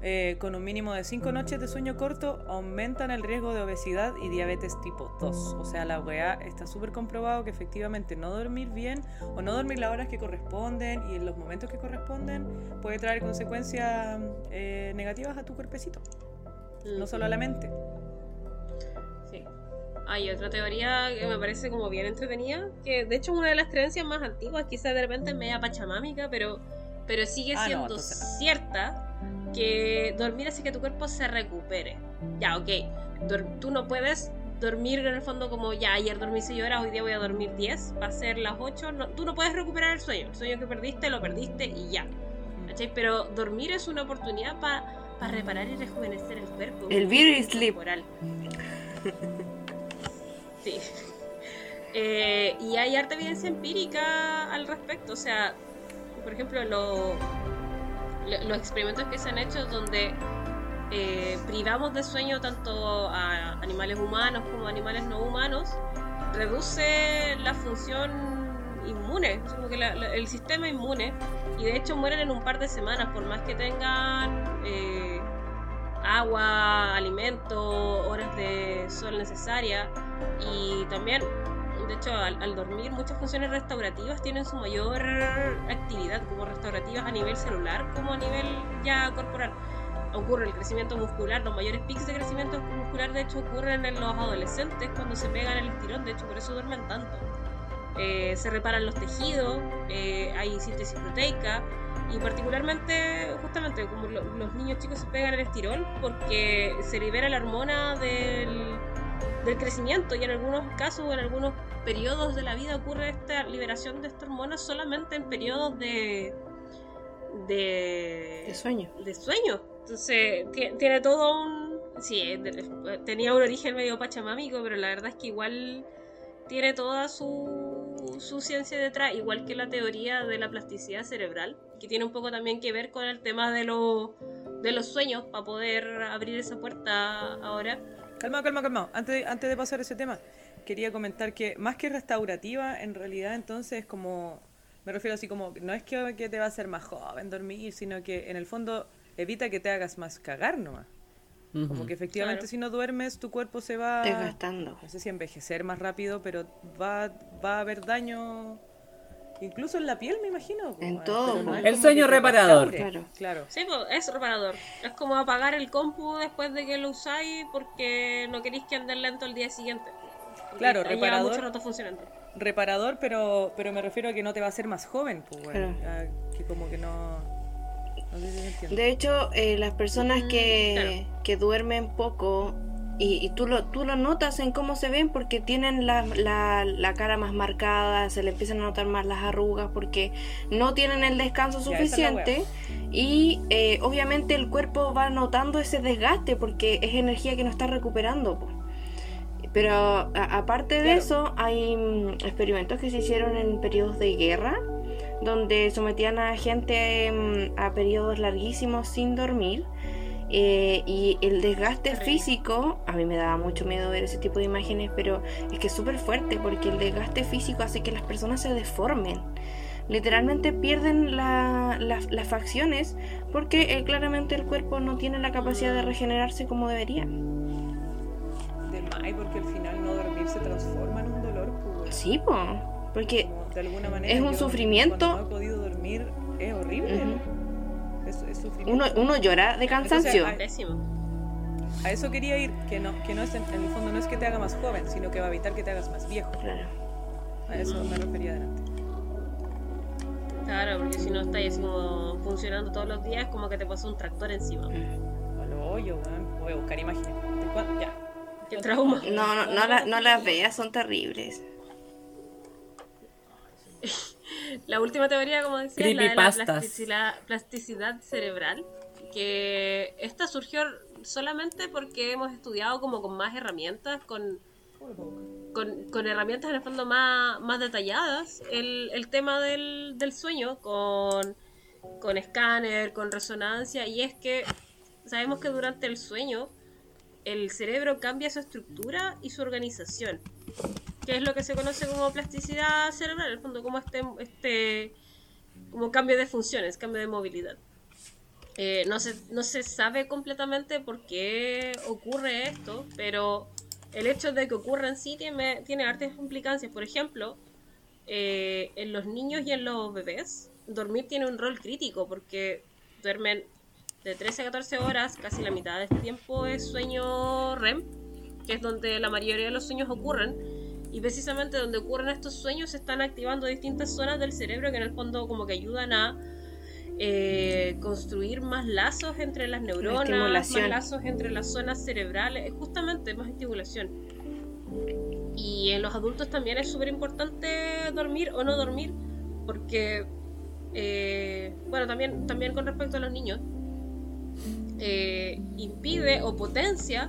eh, con un mínimo de 5 noches de sueño corto, aumentan el riesgo de obesidad y diabetes tipo 2. O sea, la weá está súper comprobado que efectivamente no dormir bien o no dormir las horas que corresponden y en los momentos que corresponden puede traer consecuencias eh, negativas a tu cuerpecito, no solo a la mente. Sí. Hay otra teoría que me parece como bien entretenida, que de hecho es una de las creencias más antiguas, quizás de repente media pachamámica, pero, pero sigue Ah, no, siendo entonces cierta que dormir hace que tu cuerpo se recupere. Ya, ok, tú no puedes dormir en el fondo como ya ayer dormí 6 horas, hoy día voy a dormir 10, va a ser las 8, no, tú no puedes recuperar el sueño, el sueño que perdiste lo perdiste y ya. ¿cachai? Pero dormir es una oportunidad para reparar y rejuvenecer el cuerpo. El beauty sleep. corporal. Sí. Eh, y hay harta evidencia empírica al respecto. O sea, por ejemplo, lo- lo- los experimentos que se han hecho donde eh, privamos de sueño tanto a animales humanos como a animales no humanos, reduce la función inmune, como que la- la- el sistema inmune, y de hecho mueren en un par de semanas, por más que tengan eh, agua, alimento, horas de sol necesarias, y también, de hecho, al, al dormir muchas funciones restaurativas tienen su mayor actividad, como restaurativas a nivel celular, como a nivel ya corporal ocurre el crecimiento muscular, los mayores picos de crecimiento muscular de hecho ocurren en los adolescentes cuando se pegan el estirón, de hecho por eso duermen tanto. Eh, se reparan los tejidos, eh, hay síntesis proteica y particularmente justamente como lo- los niños chicos se pegan el estirón porque se libera la hormona del, del crecimiento y en algunos casos en algunos periodos de la vida ocurre esta liberación de esta hormona solamente en periodos de de, De sueño. de sueño. Entonces, ti- tiene todo un. Sí, de- tenía un origen medio pachamámico, pero la verdad es que igual tiene toda su, su ciencia detrás, igual que la teoría de la plasticidad cerebral, que tiene un poco también que ver con el tema de, los de los sueños, para poder abrir esa puerta ahora. Calma, calma, calma. Antes antes de pasar a ese tema, quería comentar que más que restaurativa, en realidad entonces como, me refiero así como, no es que, que te va a hacer más joven dormir, sino que en el fondo evita que te hagas más cagar nomás. Como que efectivamente Claro. si no duermes, tu cuerpo se va... Desgastando. No sé si envejecer más rápido, pero va, va a haber daño... Incluso en la piel, me imagino. En pues, todo, no El sueño reparador. Claro. Claro. Sí, pues, es reparador. Es como apagar el compu después de que lo usáis porque no queréis que ande lento el día siguiente. Claro, reparador. mucho rato funcionando. reparador, pero, pero me refiero a que no te va a hacer más joven, pues, bueno, Claro. a que como que no... No sé si. De hecho, eh, las personas Mm, que, que duermen poco, y, y tú, lo, tú lo notas en cómo se ven porque tienen la, la, la cara más marcada, se le empiezan a notar más las arrugas porque no tienen el descanso suficiente y eh, obviamente el cuerpo va notando ese desgaste porque es energía que no está recuperando. Pero a- aparte de Claro. eso, hay mm, experimentos que se hicieron en periodos de guerra, donde sometían a gente mm, a periodos larguísimos sin dormir. eh, y el desgaste físico, a mí me daba mucho miedo ver ese tipo de imágenes, pero es que es súper fuerte porque el desgaste físico hace que las personas se deformen. Literalmente pierden la- la- las facciones porque eh, claramente el cuerpo no tiene la capacidad de regenerarse como debería. Más, porque al final no dormir se transforma en un dolor. pues, Sí, po, porque como de alguna manera. es un yo sufrimiento. No he podido dormir es horrible. Ujú. es, es sufrimiento. uno, uno llora de cansancio. Entonces, Pésimo. A eso quería ir, que no, que no es en, en el fondo no es que te haga más joven, sino que va a evitar que te hagas más viejo. Claro. A eso me refería delante. Claro, porque si no así como funcionando todos los días, como que te pasó un tractor encima. Al hoyo, weón. Voy a buscar imágenes. ¿De cuán- Ya. Qué trauma. No, no, no, la- no las veas, son terribles. La última teoría, como decía, es la de la plasticidad, plasticidad cerebral. Que esta surgió solamente porque hemos estudiado como con más herramientas, con, con, con herramientas en el fondo más, más detalladas, el, el tema del, del sueño, con, con escáner, con resonancia, y es que sabemos que durante el sueño el cerebro cambia su estructura y su organización, que es lo que se conoce como plasticidad cerebral, en el fondo como este, este como cambio de funciones, cambio de movilidad. Eh, no, se, no se sabe completamente por qué ocurre esto, pero el hecho de que ocurra en sí tiene, tiene hartas implicancias. Por ejemplo, eh, en los niños y en los bebés, dormir tiene un rol crítico porque duermen de 13 a 14 horas, casi la mitad de este tiempo es sueño REM, que es donde la mayoría de los sueños ocurren. Y precisamente donde ocurren estos sueños se están activando distintas zonas del cerebro que en el fondo como que ayudan a eh, construir más lazos entre las neuronas, más lazos entre las zonas cerebrales, justamente más estimulación. Y en los adultos también es súper importante dormir o no dormir, porque, eh, bueno, también, también con respecto a los niños, eh, impide o potencia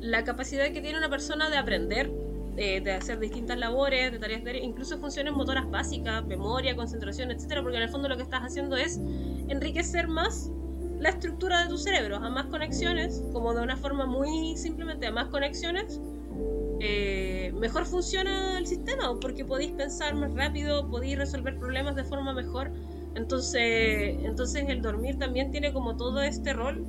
la capacidad que tiene una persona de aprender, de, de hacer distintas labores, de tareas, de, incluso funciones motoras básicas, memoria, concentración, etcétera, porque en el fondo lo que estás haciendo es enriquecer más la estructura de tu cerebro, a más conexiones, como de una forma muy simplemente a más conexiones, eh, mejor funciona el sistema, porque podéis pensar más rápido, podéis resolver problemas de forma mejor. Entonces, entonces el dormir también tiene como todo este rol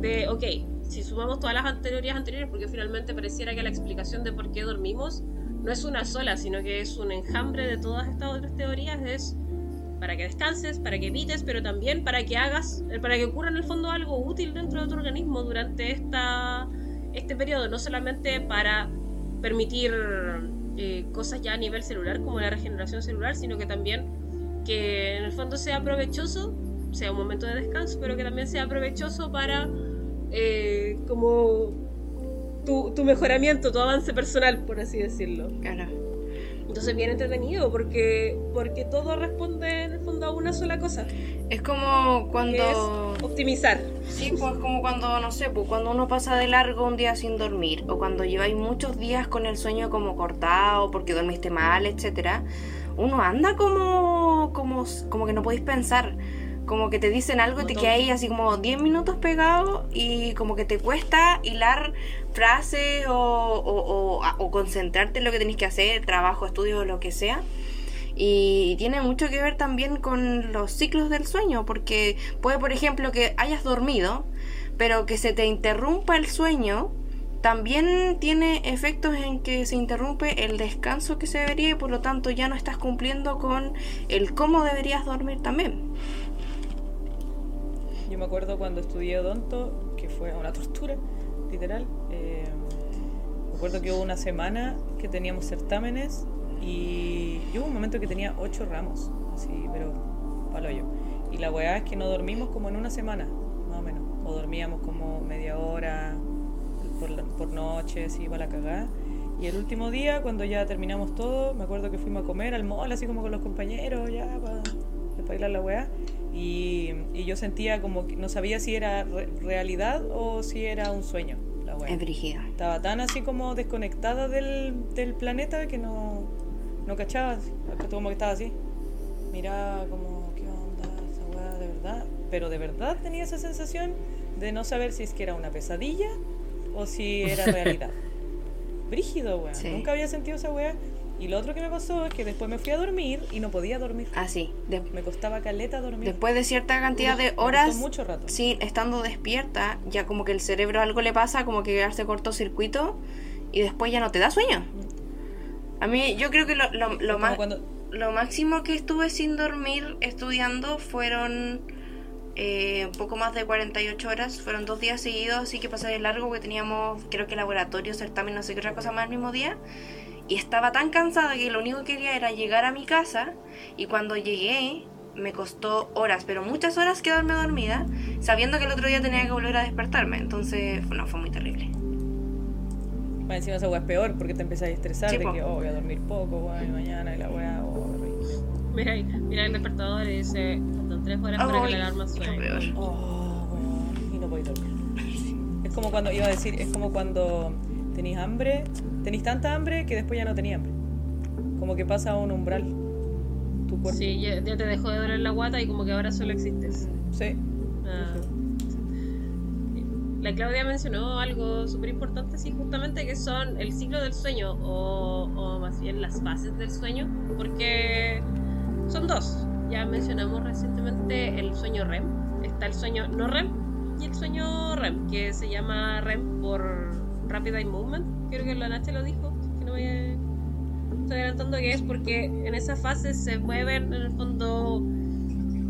de, ok, si sumamos todas las teorías anteriores, porque finalmente pareciera que la explicación de por qué dormimos no es una sola, sino que es un enjambre de todas estas otras teorías, es para que descanses, para que evites, pero también para que hagas, para que ocurra en el fondo algo útil dentro de tu organismo durante esta, este periodo, no solamente para permitir eh, cosas ya a nivel celular como la regeneración celular, sino que también que en el fondo sea provechoso, sea un momento de descanso, pero que también sea provechoso para eh, como tu, tu mejoramiento, tu avance personal, por así decirlo. Claro. Entonces bien entretenido porque, porque todo responde en el fondo a una sola cosa, Es como cuando... es optimizar. Sí, pues como cuando, no sé, pues cuando uno pasa de largo un día sin dormir o cuando lleváis muchos días con el sueño como cortado porque dormiste mal, etcétera, uno anda como, como, como que no podéis pensar. Como que te dicen algo y te quedáis así como 10 minutos pegado y como que te cuesta hilar frases o, o, o- o concentrarte en lo que tenéis que hacer, trabajo, estudio o lo que sea. Y tiene mucho que ver también con los ciclos del sueño, porque puede, por ejemplo, que hayas dormido, pero que se te interrumpa el sueño, también tiene efectos en que se interrumpe el descanso que se debería y por lo tanto ya no estás cumpliendo con el cómo deberías dormir también. Yo me acuerdo cuando estudié odonto, que fue una tortura, literal. eh, me acuerdo que hubo una semana que teníamos certámenes y hubo un momento que tenía ocho ramos, así, pero palo yo. Y la weá es que no dormimos como en una semana, más o menos. O dormíamos como media hora por, la- por noche, así, para la cagada. Y el último día, cuando ya terminamos todo, me acuerdo que fuimos a comer al mall, así como con los compañeros, ya, para bailar la weá. Y, y yo sentía como que no sabía si era re- realidad o si era un sueño, la brígida. Estaba tan así como desconectada del, del planeta que no, no cachaba. Como que estaba así. Miraba como, ¿qué onda esa weá de verdad? Pero de verdad tenía esa sensación de no saber si es que era una pesadilla o si era realidad. Brígido, weón. Sí. Nunca había sentido esa weá. Y lo otro que me pasó es que después me fui a dormir y no podía dormir. Así. de- Me costaba caleta dormir. después de cierta cantidad de horas, mucho rato. sí, estando despierta, ya como que el cerebro algo le pasa, como que hace cortocircuito y después ya no te da sueño. A mí, yo creo que lo, más, cuando- lo máximo que estuve sin dormir estudiando fueron eh, un poco más de 48 horas. Fueron dos días seguidos, así que pasé de largo porque teníamos, creo que laboratorio, certamen, no sé qué otra cosa más el mismo día. Y estaba tan cansada que lo único que quería era llegar a mi casa. Y cuando llegué, me costó horas, pero muchas horas quedarme dormida, sabiendo que el otro día tenía que volver a despertarme. Entonces, no, fue muy terrible. Más encima esa es peor porque te empezás a estresar Sí, de po. que oh, voy a dormir poco, y mañana y la weá, oh. Mira, ahí, mira el despertador y dice, faltan tres horas para que la alarma suene. Oh, weón, y no podéis dormir. Es como cuando, iba a decir, es como cuando tenéis hambre, tenéis tanta hambre que después ya no tenéis hambre. Como que pasa a un umbral. Tu cuerpo. Sí, ya, ya te dejó de doler la guata y como que ahora solo existes. Sí. Ah. La Claudia mencionó algo súper importante, sí, justamente que son el ciclo del sueño o, o más bien las fases del sueño, porque son dos. Ya mencionamos recientemente el sueño REM, está el sueño no REM y el sueño REM, que se llama REM por Rapid Eye Movement, creo que la Nacha lo dijo, que no me estoy adelantando que es porque en esa fase se mueven en el fondo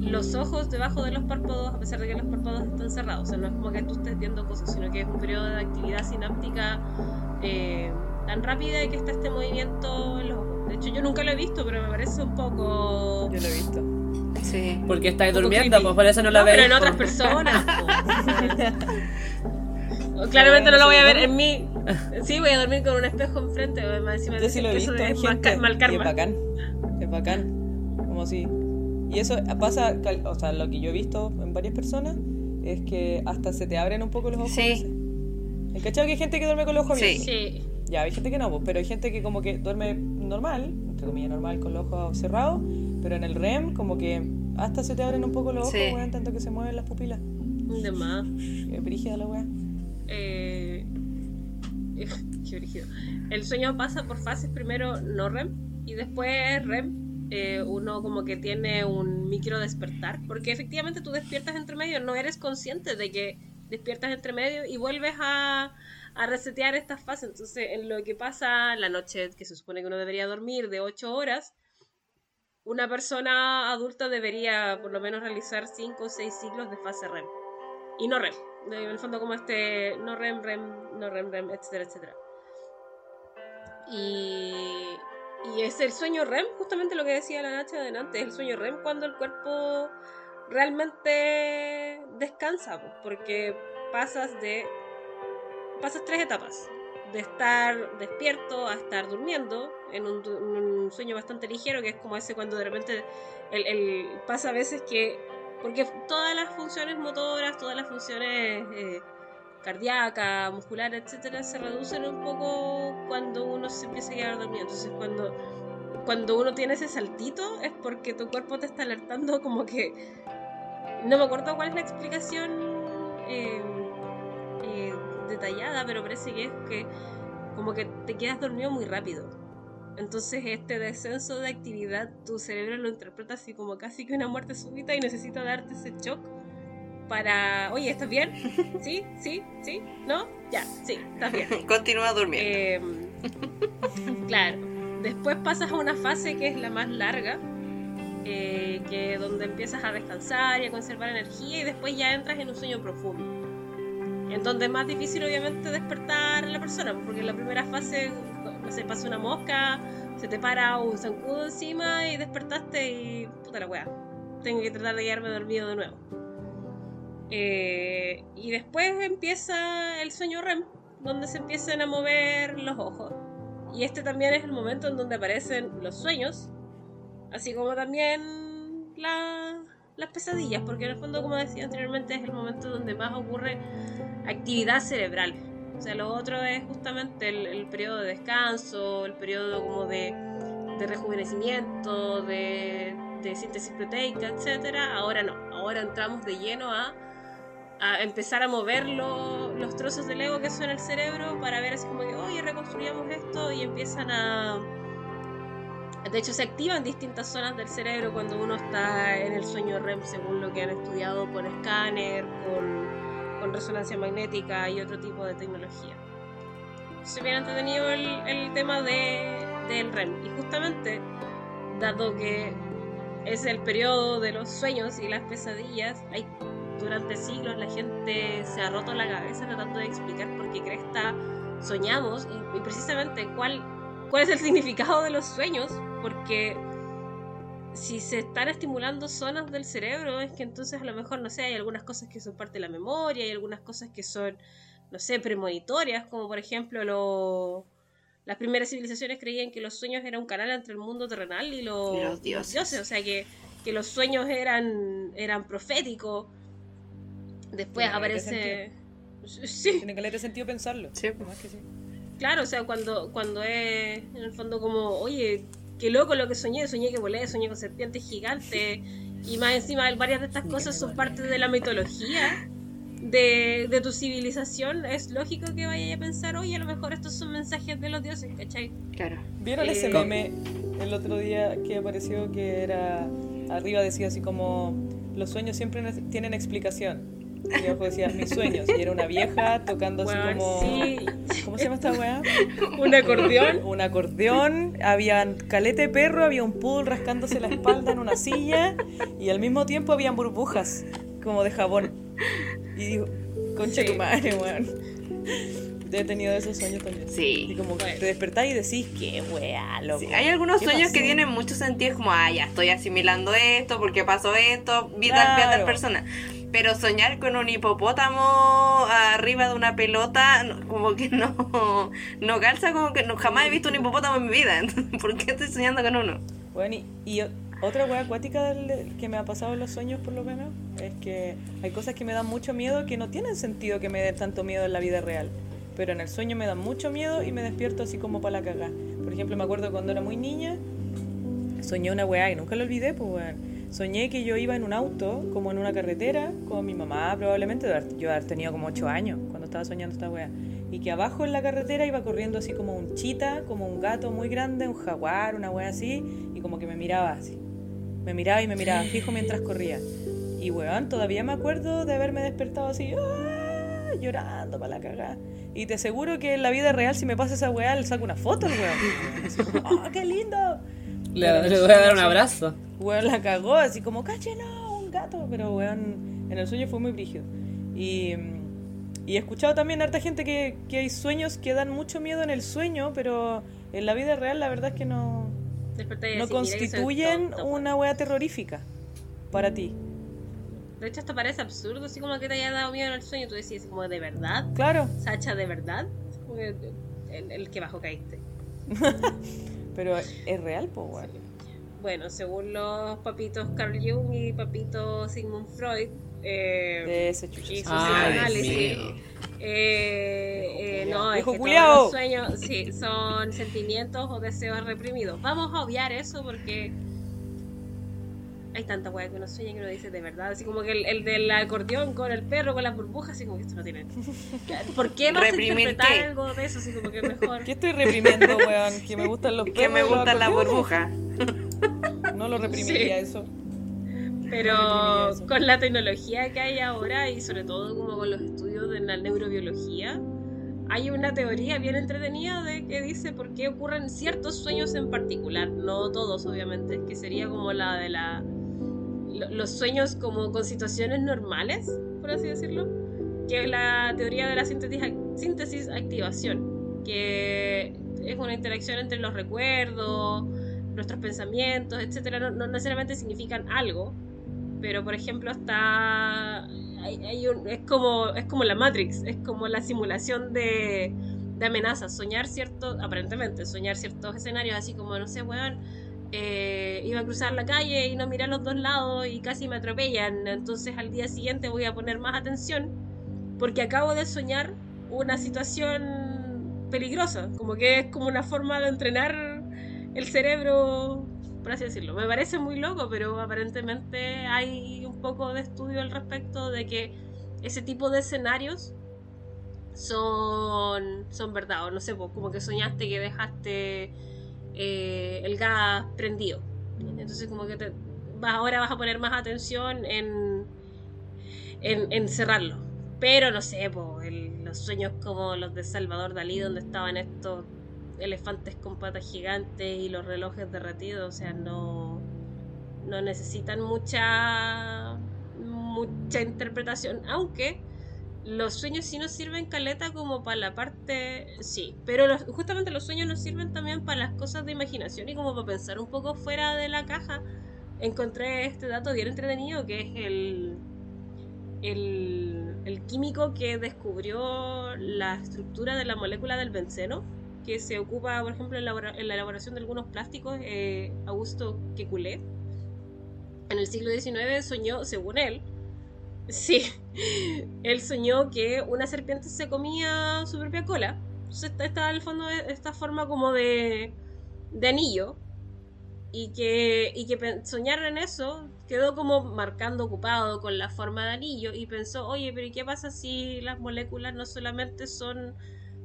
los ojos debajo de los párpados a pesar de que los párpados están cerrados. O sea, no es como que tú estés viendo cosas, sino que es un periodo de actividad sináptica eh, tan rápida y que está este movimiento en los ojos. De hecho, yo nunca lo he visto, pero me parece un poco... Yo lo he visto. Sí. Porque estáis durmiendo, creepy. pues por eso no lo No, veis. pero en pues. otras personas. po. Claramente no lo voy a ver en mí. Sí, voy a dormir con un espejo enfrente. Más encima Yo sí lo he visto es gente. mal Y es karma. bacán. Es bacán. Como si. Y eso pasa, o sea, lo que yo he visto en varias personas es que hasta se te abren un poco los ojos. Sí. ¿Has cachado que hay gente que duerme con los ojos Sí. abiertos? Sí. Ya, hay gente que no, pues, pero hay gente que como que duerme normal, entre comillas normal, con los ojos cerrados, pero en el REM como que hasta se te abren un poco los ojos, Sí. weón, tanto que se mueven las pupilas. De más. Es brígida la weá. Eh, qué brígido. El sueño pasa por fases, primero no REM y después REM. Eh, uno como que tiene un micro despertar, porque efectivamente tú despiertas entre medio, no eres consciente de que despiertas entre medio y vuelves a, a resetear estas fases. Entonces, en lo que pasa la noche que se supone que uno debería dormir de 8 horas, una persona adulta debería por lo menos realizar 5 o 6 ciclos de fase REM y no REM. En el fondo como este no REM, REM, no REM, REM, etcétera, etcétera. Y, y es el sueño REM, justamente lo que decía la Nacha adelante, es el sueño REM cuando el cuerpo realmente descansa, porque pasas de pasas tres etapas, de estar despierto a estar durmiendo en un, un sueño bastante ligero, que es como ese cuando de repente el, pasa a veces que porque todas las funciones motoras, todas las funciones eh, cardíacas, musculares, etcétera, se reducen un poco cuando uno se empieza a quedar dormido. Entonces, cuando, cuando uno tiene ese saltito, es porque tu cuerpo te está alertando, como que. No me acuerdo cuál es la explicación eh, eh, detallada, pero parece que es que como que te quedas dormido muy rápido. Entonces este descenso de actividad tu cerebro lo interpreta así como casi que una muerte súbita y necesita darte ese shock para, oye, ¿estás bien? ¿Sí? ¿Sí? ¿Sí? ¿No? Ya, sí, estás bien. Continúa durmiendo. Eh, claro. Después pasas a una fase que es la más larga, eh, que donde empiezas a descansar y a conservar energía y después ya entras en un sueño profundo. En donde es más difícil obviamente despertar a la persona, porque en la primera fase, no sé, pasa una mosca, se te para un zancudo encima y despertaste y puta la weá. Tengo que tratar de quedarme dormido de nuevo. Eh, y después empieza el sueño REM, donde se empiezan a mover los ojos. Y este también es el momento en donde aparecen los sueños, así como también la- las pesadillas, porque en el fondo, como decía anteriormente, es el momento donde más ocurre actividad cerebral. O sea, lo otro es justamente el, periodo de descanso, el periodo como de, rejuvenecimiento, de, de síntesis proteica, etcétera. Ahora no, ahora entramos de lleno a, a empezar a mover lo- los trozos del ego que son el cerebro para ver así como que, oye, reconstruyamos esto y empiezan a... De hecho, se activan distintas zonas del cerebro cuando uno está en el sueño REM, según lo que han estudiado con escáner, con, resonancia magnética y otro tipo de tecnología. Se bien entretenido el, tema de, del REM. Y justamente, dado que es el periodo de los sueños y las pesadillas, hay, durante siglos la gente se ha roto la cabeza tratando de explicar por qué cresta soñamos y, y precisamente cuál, cuál es el significado de los sueños, porque si se están estimulando zonas del cerebro, es que entonces a lo mejor, no sé, hay algunas cosas que son parte de la memoria, hay algunas cosas que son, no sé, premonitorias, como por ejemplo lo- las primeras civilizaciones creían que los sueños eran un canal entre el mundo terrenal y, lo- Y los dioses. o sea que, que los sueños eran, eran proféticos. Después aparece... Sí, Tiene que leer sentido pensarlo. Sí. Más que sí. Claro, o sea, cuando, cuando es en el fondo como, oye, qué loco lo que soñé, soñé que volé, soñé con serpientes gigantes, y más encima varias de estas cosas son parte de la mitología de, de tu civilización, es lógico que vayas a pensar, oye, a lo mejor estos son mensajes de los dioses, ¿cachai? Claro. ¿Vieron Eh, ese meme el otro día que apareció que era arriba decía así como los sueños siempre ne- tienen explicación y abajo decía mis sueños y era una vieja tocando así como sí, ¿cómo se llama esta weá? un acordeón. un acordeón había calete de perro había un poodle rascándose la espalda en una silla y al mismo tiempo habían burbujas como de jabón y digo concha Sí. tu madre weón he tenido esos sueños también Sí. y como que Bueno. te despertáis y decís qué weá loco Sí, hay algunos ¿Qué sueños que pasó? tienen mucho sentido, es como, ah, ya estoy asimilando esto, porque pasó esto, vi a tal Claro. persona. Pero soñar con un hipopótamo arriba de una pelota, como que no, no calza, como que no, jamás he visto un hipopótamo en mi vida. Entonces, ¿Por qué estoy soñando con uno? Bueno, y, y otra wea acuática del- que me ha pasado en los sueños, por lo menos, es que hay cosas que me dan mucho miedo que no tienen sentido que me den tanto miedo en la vida real. Pero en el sueño me dan mucho miedo y me despierto así como para la cagá. Por ejemplo, me acuerdo cuando era muy niña, soñé una weá y nunca lo olvidé, pues weón. Soñé que yo iba en un auto, como en una carretera, con mi mamá probablemente, yo haber tenido como 8 años cuando estaba soñando esta weá. Y que abajo en la carretera iba corriendo así como un chita, como un gato muy grande, un jaguar, una weá así, y como que me miraba así. Me miraba y me miraba fijo mientras corría. Y weón, todavía me acuerdo de haberme despertado así, ¡ah! llorando para la cagada. Y te aseguro que en la vida real, si me pasa esa weá, le saco una foto al weón. ¡Oh, qué lindo! Le, le voy a dar un abrazo. Weón la cagó, así como, caché, no, un gato. Pero weón, en el sueño fue muy brígido. Y, y he escuchado también a harta gente que, que hay sueños que dan mucho miedo en el sueño, pero en la vida real la verdad es que no, no constituyen tonto, una wea terrorífica para ti. De hecho, esto parece absurdo, así como que te haya dado miedo en el sueño. Tú decías, como, ¿de verdad? Claro, Sacha, ¿de verdad? El, el que bajo caíste. pero es real, pues weón. Bueno, según los papitos Carl Jung y papito Sigmund Freud, eh, De ese y sus Ay, análisis, eh, eh, no, es que todos los sueños sí, son sentimientos o deseos reprimidos. Vamos a obviar eso porque hay tanta weá que uno sueña que uno dice de verdad, así como que el, el del acordeón con el perro con las burbujas, así como que esto no tiene. ¿Por qué vas a ¿Reprimir interpretar qué? algo de eso? Así como que mejor. ¿Qué estoy reprimiendo, weón? Que me gustan los Que perros me y los gusta la acordeones. burbuja. No lo reprimiría Sí. eso. Pero reprimiría eso. con la tecnología que hay ahora y sobre todo como con los estudios de la neurobiología, hay una teoría bien entretenida de que dice por qué ocurren ciertos sueños en particular, no todos obviamente, que sería como la de la los sueños como con situaciones normales, por así decirlo, que es la teoría de la síntesis, síntesis activación, que es una interacción entre los recuerdos, nuestros pensamientos, etcétera, no, no necesariamente significan algo, pero por ejemplo está hay, hay un- es como es como la Matrix, es como la simulación de, de amenazas, soñar ciertos, aparentemente, soñar ciertos escenarios así como no sé, weón, eh, iba a cruzar la calle y no miré a los dos lados y casi me atropellan, entonces al día siguiente voy a poner más atención porque acabo de soñar una situación peligrosa, como que es como una forma de entrenar el cerebro, por así decirlo. Me parece muy loco, pero aparentemente hay un poco de estudio al respecto de que ese tipo de escenarios son, son verdad, o no sé, como que soñaste que dejaste eh, el gas prendido. Entonces como que te, vas, ahora vas a poner más atención en, en, cerrarlo. Pero no sé, los sueños como los de Salvador Dalí, donde estaban estos elefantes con patas gigantes y los relojes derretidos, o sea, no, no necesitan mucha mucha interpretación, aunque los sueños sí nos sirven caleta como para la parte, sí, pero los- justamente los sueños nos sirven también para las cosas de imaginación y como para pensar un poco fuera de la caja. Encontré este dato bien entretenido que es el el, químico que descubrió la estructura de la molécula del benceno, que se ocupa, por ejemplo, en la, elabora- en la elaboración de algunos plásticos, eh, Augusto Kekulé. En el siglo XIX soñó, según él, sí, él soñó que una serpiente se comía su propia cola. Entonces esta- estaba el fondo de esta forma como de, anillo. Y que, y que soñar en eso quedó como marcando ocupado con la forma de anillo y pensó, oye, pero ¿y qué pasa si las moléculas no solamente son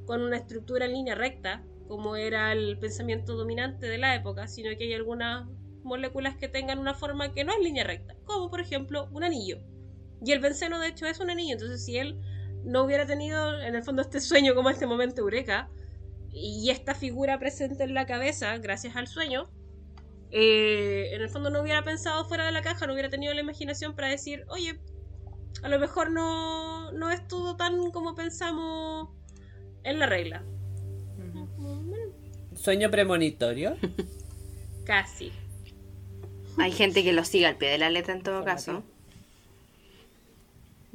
con una estructura en línea recta, como era el pensamiento dominante de la época, sino que hay algunas moléculas que tengan una forma que no es línea recta, como por ejemplo un anillo. Y el benceno de hecho es un anillo, entonces si él no hubiera tenido en el fondo este sueño como este momento eureka y esta figura presente en la cabeza gracias al sueño, eh, en el fondo no hubiera pensado fuera de la caja, no hubiera tenido la imaginación para decir, oye, a lo mejor no, no es todo tan como pensamos en la regla. Sueño premonitorio. Casi. Hay gente que lo sigue al pie de la letra en todo caso.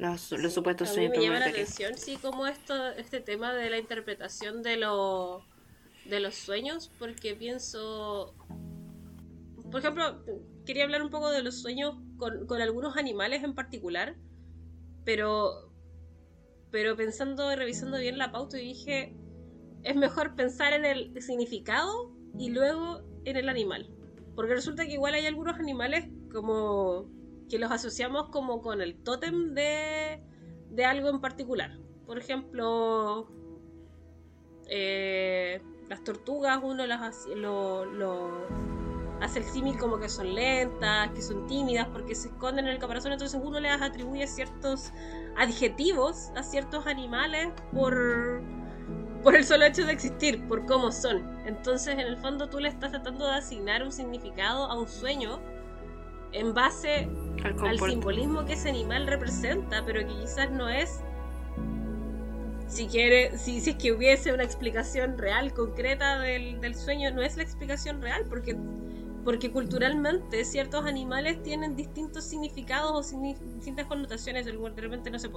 Los, los supuestos A mí me llama la atención, sí, como esto, este tema de la interpretación de, lo, de los sueños, porque pienso, por ejemplo, quería hablar un poco de los sueños con, con algunos animales en particular, pero, pero pensando y revisando bien la pauta, y dije, es mejor pensar en el significado y luego en el animal. Porque resulta que igual hay algunos animales como que los asociamos como con el tótem de, de algo en particular. Por ejemplo, eh, las tortugas uno las hace- el símil como que son lentas, que son tímidas porque se esconden en el caparazón, entonces uno les atribuye ciertos adjetivos a ciertos animales por, por el solo hecho de existir, por cómo son. Entonces, en el fondo, tú le estás tratando de asignar un significado a un sueño en base Al al simbolismo que ese animal representa, pero que quizás no es. Si quiere, si, si es que hubiese una explicación real, concreta del, del sueño, no es la explicación real, porque, porque culturalmente ciertos animales tienen distintos significados o distintas connotaciones. De repente, no sé,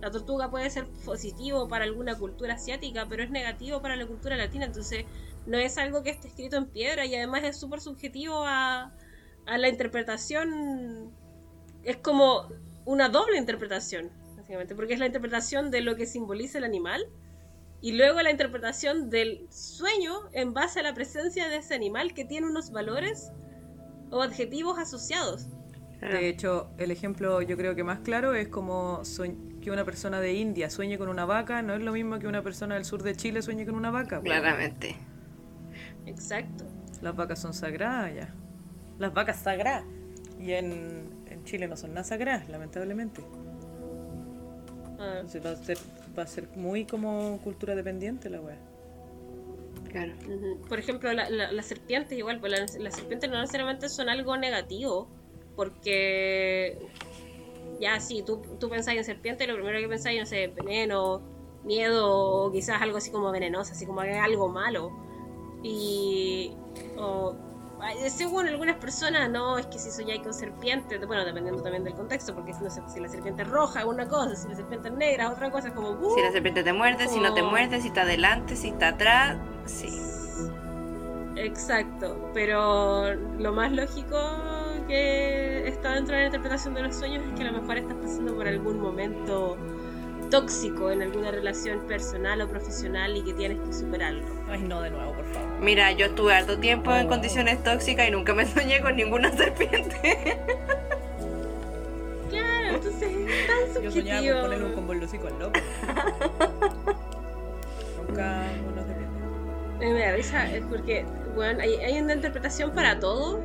la tortuga puede ser positivo para alguna cultura asiática, pero es negativo para la cultura latina, entonces no es algo que esté escrito en piedra y además es súper subjetivo a, a la interpretación es como una doble interpretación, básicamente, porque es la interpretación de lo que simboliza el animal y luego la interpretación del sueño en base a la presencia de ese animal que tiene unos valores o adjetivos asociados. De hecho, el ejemplo yo creo que más claro es como que una persona de India sueñe con una vaca, no es lo mismo que una persona del sur de Chile sueñe con una vaca. po. Claramente. Exacto. Las vacas son sagradas ya. Las vacas sagradas. Y en, en Chile no son nada sagradas, lamentablemente. Ah, Entonces va a ser, va a ser muy como cultura dependiente la wea. Claro. Por ejemplo, la- la- las serpientes igual, pues la- las serpientes no necesariamente son algo negativo, porque ya si tú, tú pensáis en serpiente, lo primero que pensáis, no sé, veneno, miedo, o quizás algo así como venenoso, así como algo malo. Y o, según algunas personas, no, es que si soñáis con serpientes, bueno, dependiendo también del contexto, porque si no sé, si la serpiente es roja es una cosa, si la serpiente es negra es otra cosa, es como... uh, Si la serpiente te muerde, si no te muerde, si está adelante, si está atrás. Sí. Exacto, pero lo más lógico que está dentro de la interpretación de los sueños es que a lo mejor estás pasando por algún momento tóxico en alguna relación personal o profesional y que tienes que superarlo. Ay, no, de nuevo, por favor. Mira, yo estuve harto tiempo en Oh. condiciones tóxicas y nunca me soñé con ninguna serpiente. Claro, entonces es tan Yo soñaba con subjetivo. ponerle un combo en los al loco. Nunca uno se pierde. Eh, Me da risa, es porque, bueno, hay, hay una interpretación para todo,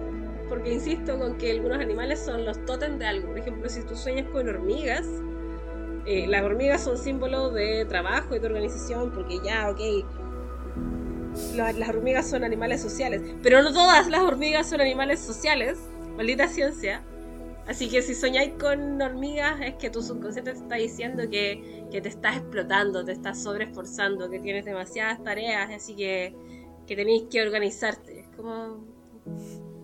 porque insisto con que algunos animales son los tótem de algo. Por ejemplo, si tú sueñas con hormigas, eh, las hormigas son símbolo de trabajo y de organización, porque ya, ok, la- las hormigas son animales sociales, pero no todas las hormigas son animales sociales, maldita ciencia. Así que si soñáis con hormigas es que tu subconsciente te está diciendo que, que te estás explotando, te estás sobreesforzando, que tienes demasiadas tareas, así que, que tenéis que organizarte. Es como...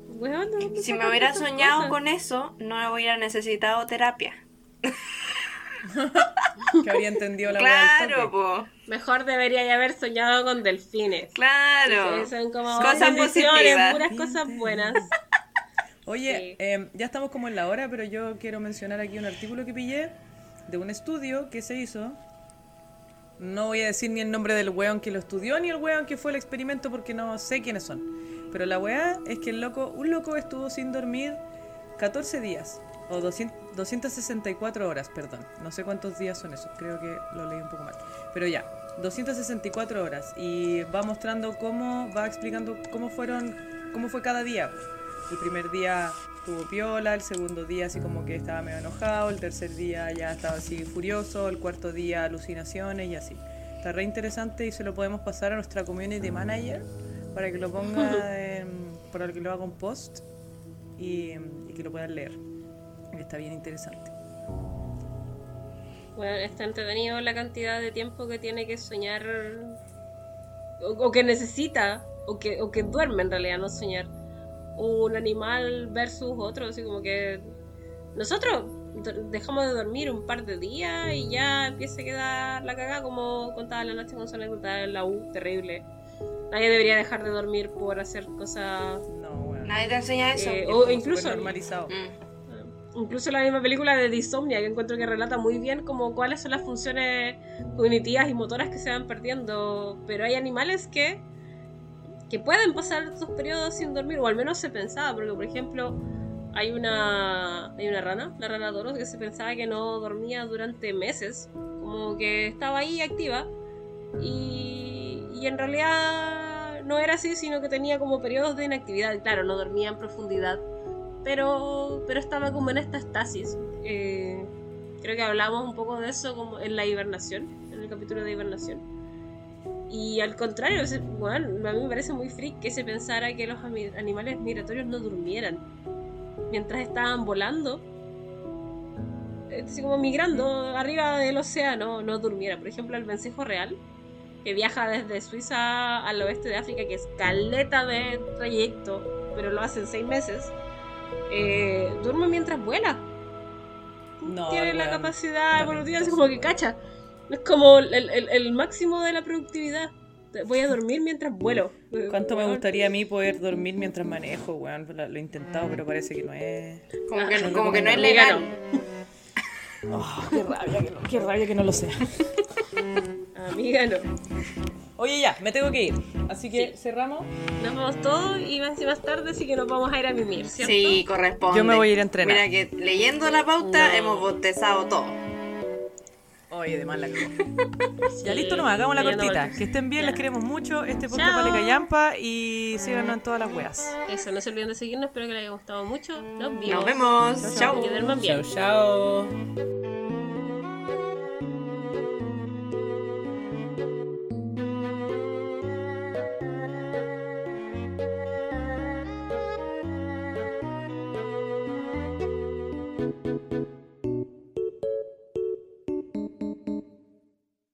Weón, ¿de dónde Si me hubiera soñado cosas? con eso, no hubiera necesitado terapia. Que habría entendido la Claro, po. Mejor debería haber soñado con delfines. Claro. Son como Cosas positivas. puras cosas buenas. Oye, Sí. eh, ya estamos como en la hora, pero yo quiero mencionar aquí un artículo que pillé de un estudio que se hizo. No voy a decir ni el nombre del weón que lo estudió ni el weón que fue el experimento porque no sé quiénes son. Pero la weá es que el loco, un loco estuvo sin dormir 14 días. O 200 264 horas, perdón. No sé cuántos días son esos. Creo que lo leí un poco mal. Pero ya, 264 horas. Y va mostrando cómo, va explicando cómo fueron, cómo fue cada día. El primer día tuvo piola, el segundo día así como que estaba medio enojado, el tercer día ya estaba así furioso, el cuarto día alucinaciones y así. Está re interesante y se lo podemos pasar a nuestra community manager para que lo ponga, en- para que lo haga un post y, y que lo puedan leer. Está bien interesante. Bueno, está entretenido la cantidad de tiempo que tiene que soñar o, o que necesita o que, o que duerme en realidad, no soñar. Un animal versus otro, así como que nosotros dejamos de dormir un par de días y ya empieza a quedar la cagada como contaba la noche con su anécdota en la U, terrible. Nadie debería dejar de dormir por hacer cosas No, bueno. Nadie te enseña eso. Eh, Es o incluso- normalizado. Mm. Incluso la misma película de Disomnia, que encuentro que relata muy bien como cuáles son las funciones cognitivas y motoras que se van perdiendo. Pero hay animales que, que pueden pasar estos periodos sin dormir, o al menos se pensaba, porque por ejemplo hay una, hay una rana, la rana Doros, que se pensaba que no dormía durante meses, como que estaba ahí activa, y, y en realidad no era así, sino que tenía como periodos de inactividad. Claro, no dormía en profundidad, pero, pero estaba como en esta estasis. Eh, creo que hablamos un poco de eso como en la hibernación, en el capítulo de hibernación. Y al contrario, bueno, a mí me parece muy freak que se pensara que los animales migratorios no durmieran mientras estaban volando. Así como migrando arriba del océano, no durmiera. Por ejemplo, el vencejo real, que viaja desde Suiza al oeste de África, que es caleta de trayecto, pero lo hace en seis meses, eh, duerme mientras vuela. No, Tiene la capacidad evolutiva, así como que cacha. Es como el, el- el máximo de la productividad. Voy a dormir mientras vuelo. ¿Cuánto me gustaría a mí poder dormir mientras manejo, weón? Lo, lo he intentado, pero parece que no es... Como que, Ah, como que no es legal. Oh, qué rabia que no, qué rabia que no lo sea. Amiga, no. Oye, ya, me tengo que ir. Así que cerramos. Nos vamos todos y más, y más tarde sí que nos vamos a ir a mimir, ¿cierto? Sí, corresponde. Yo me voy a ir a entrenar. Mira que leyendo la pauta No. hemos botezado todo. Oye, de mal la cruz. Ya listo nomás, hagamos la cortita. Que estén bien, Ya. les queremos mucho. Este podcast Chao. vale callampa y síganos en todas las weas. Eso, no se olviden de seguirnos, espero que les haya gustado mucho. Nos vemos. Nos vemos. Chao, Chao. Que duerman bien. Chao, chao.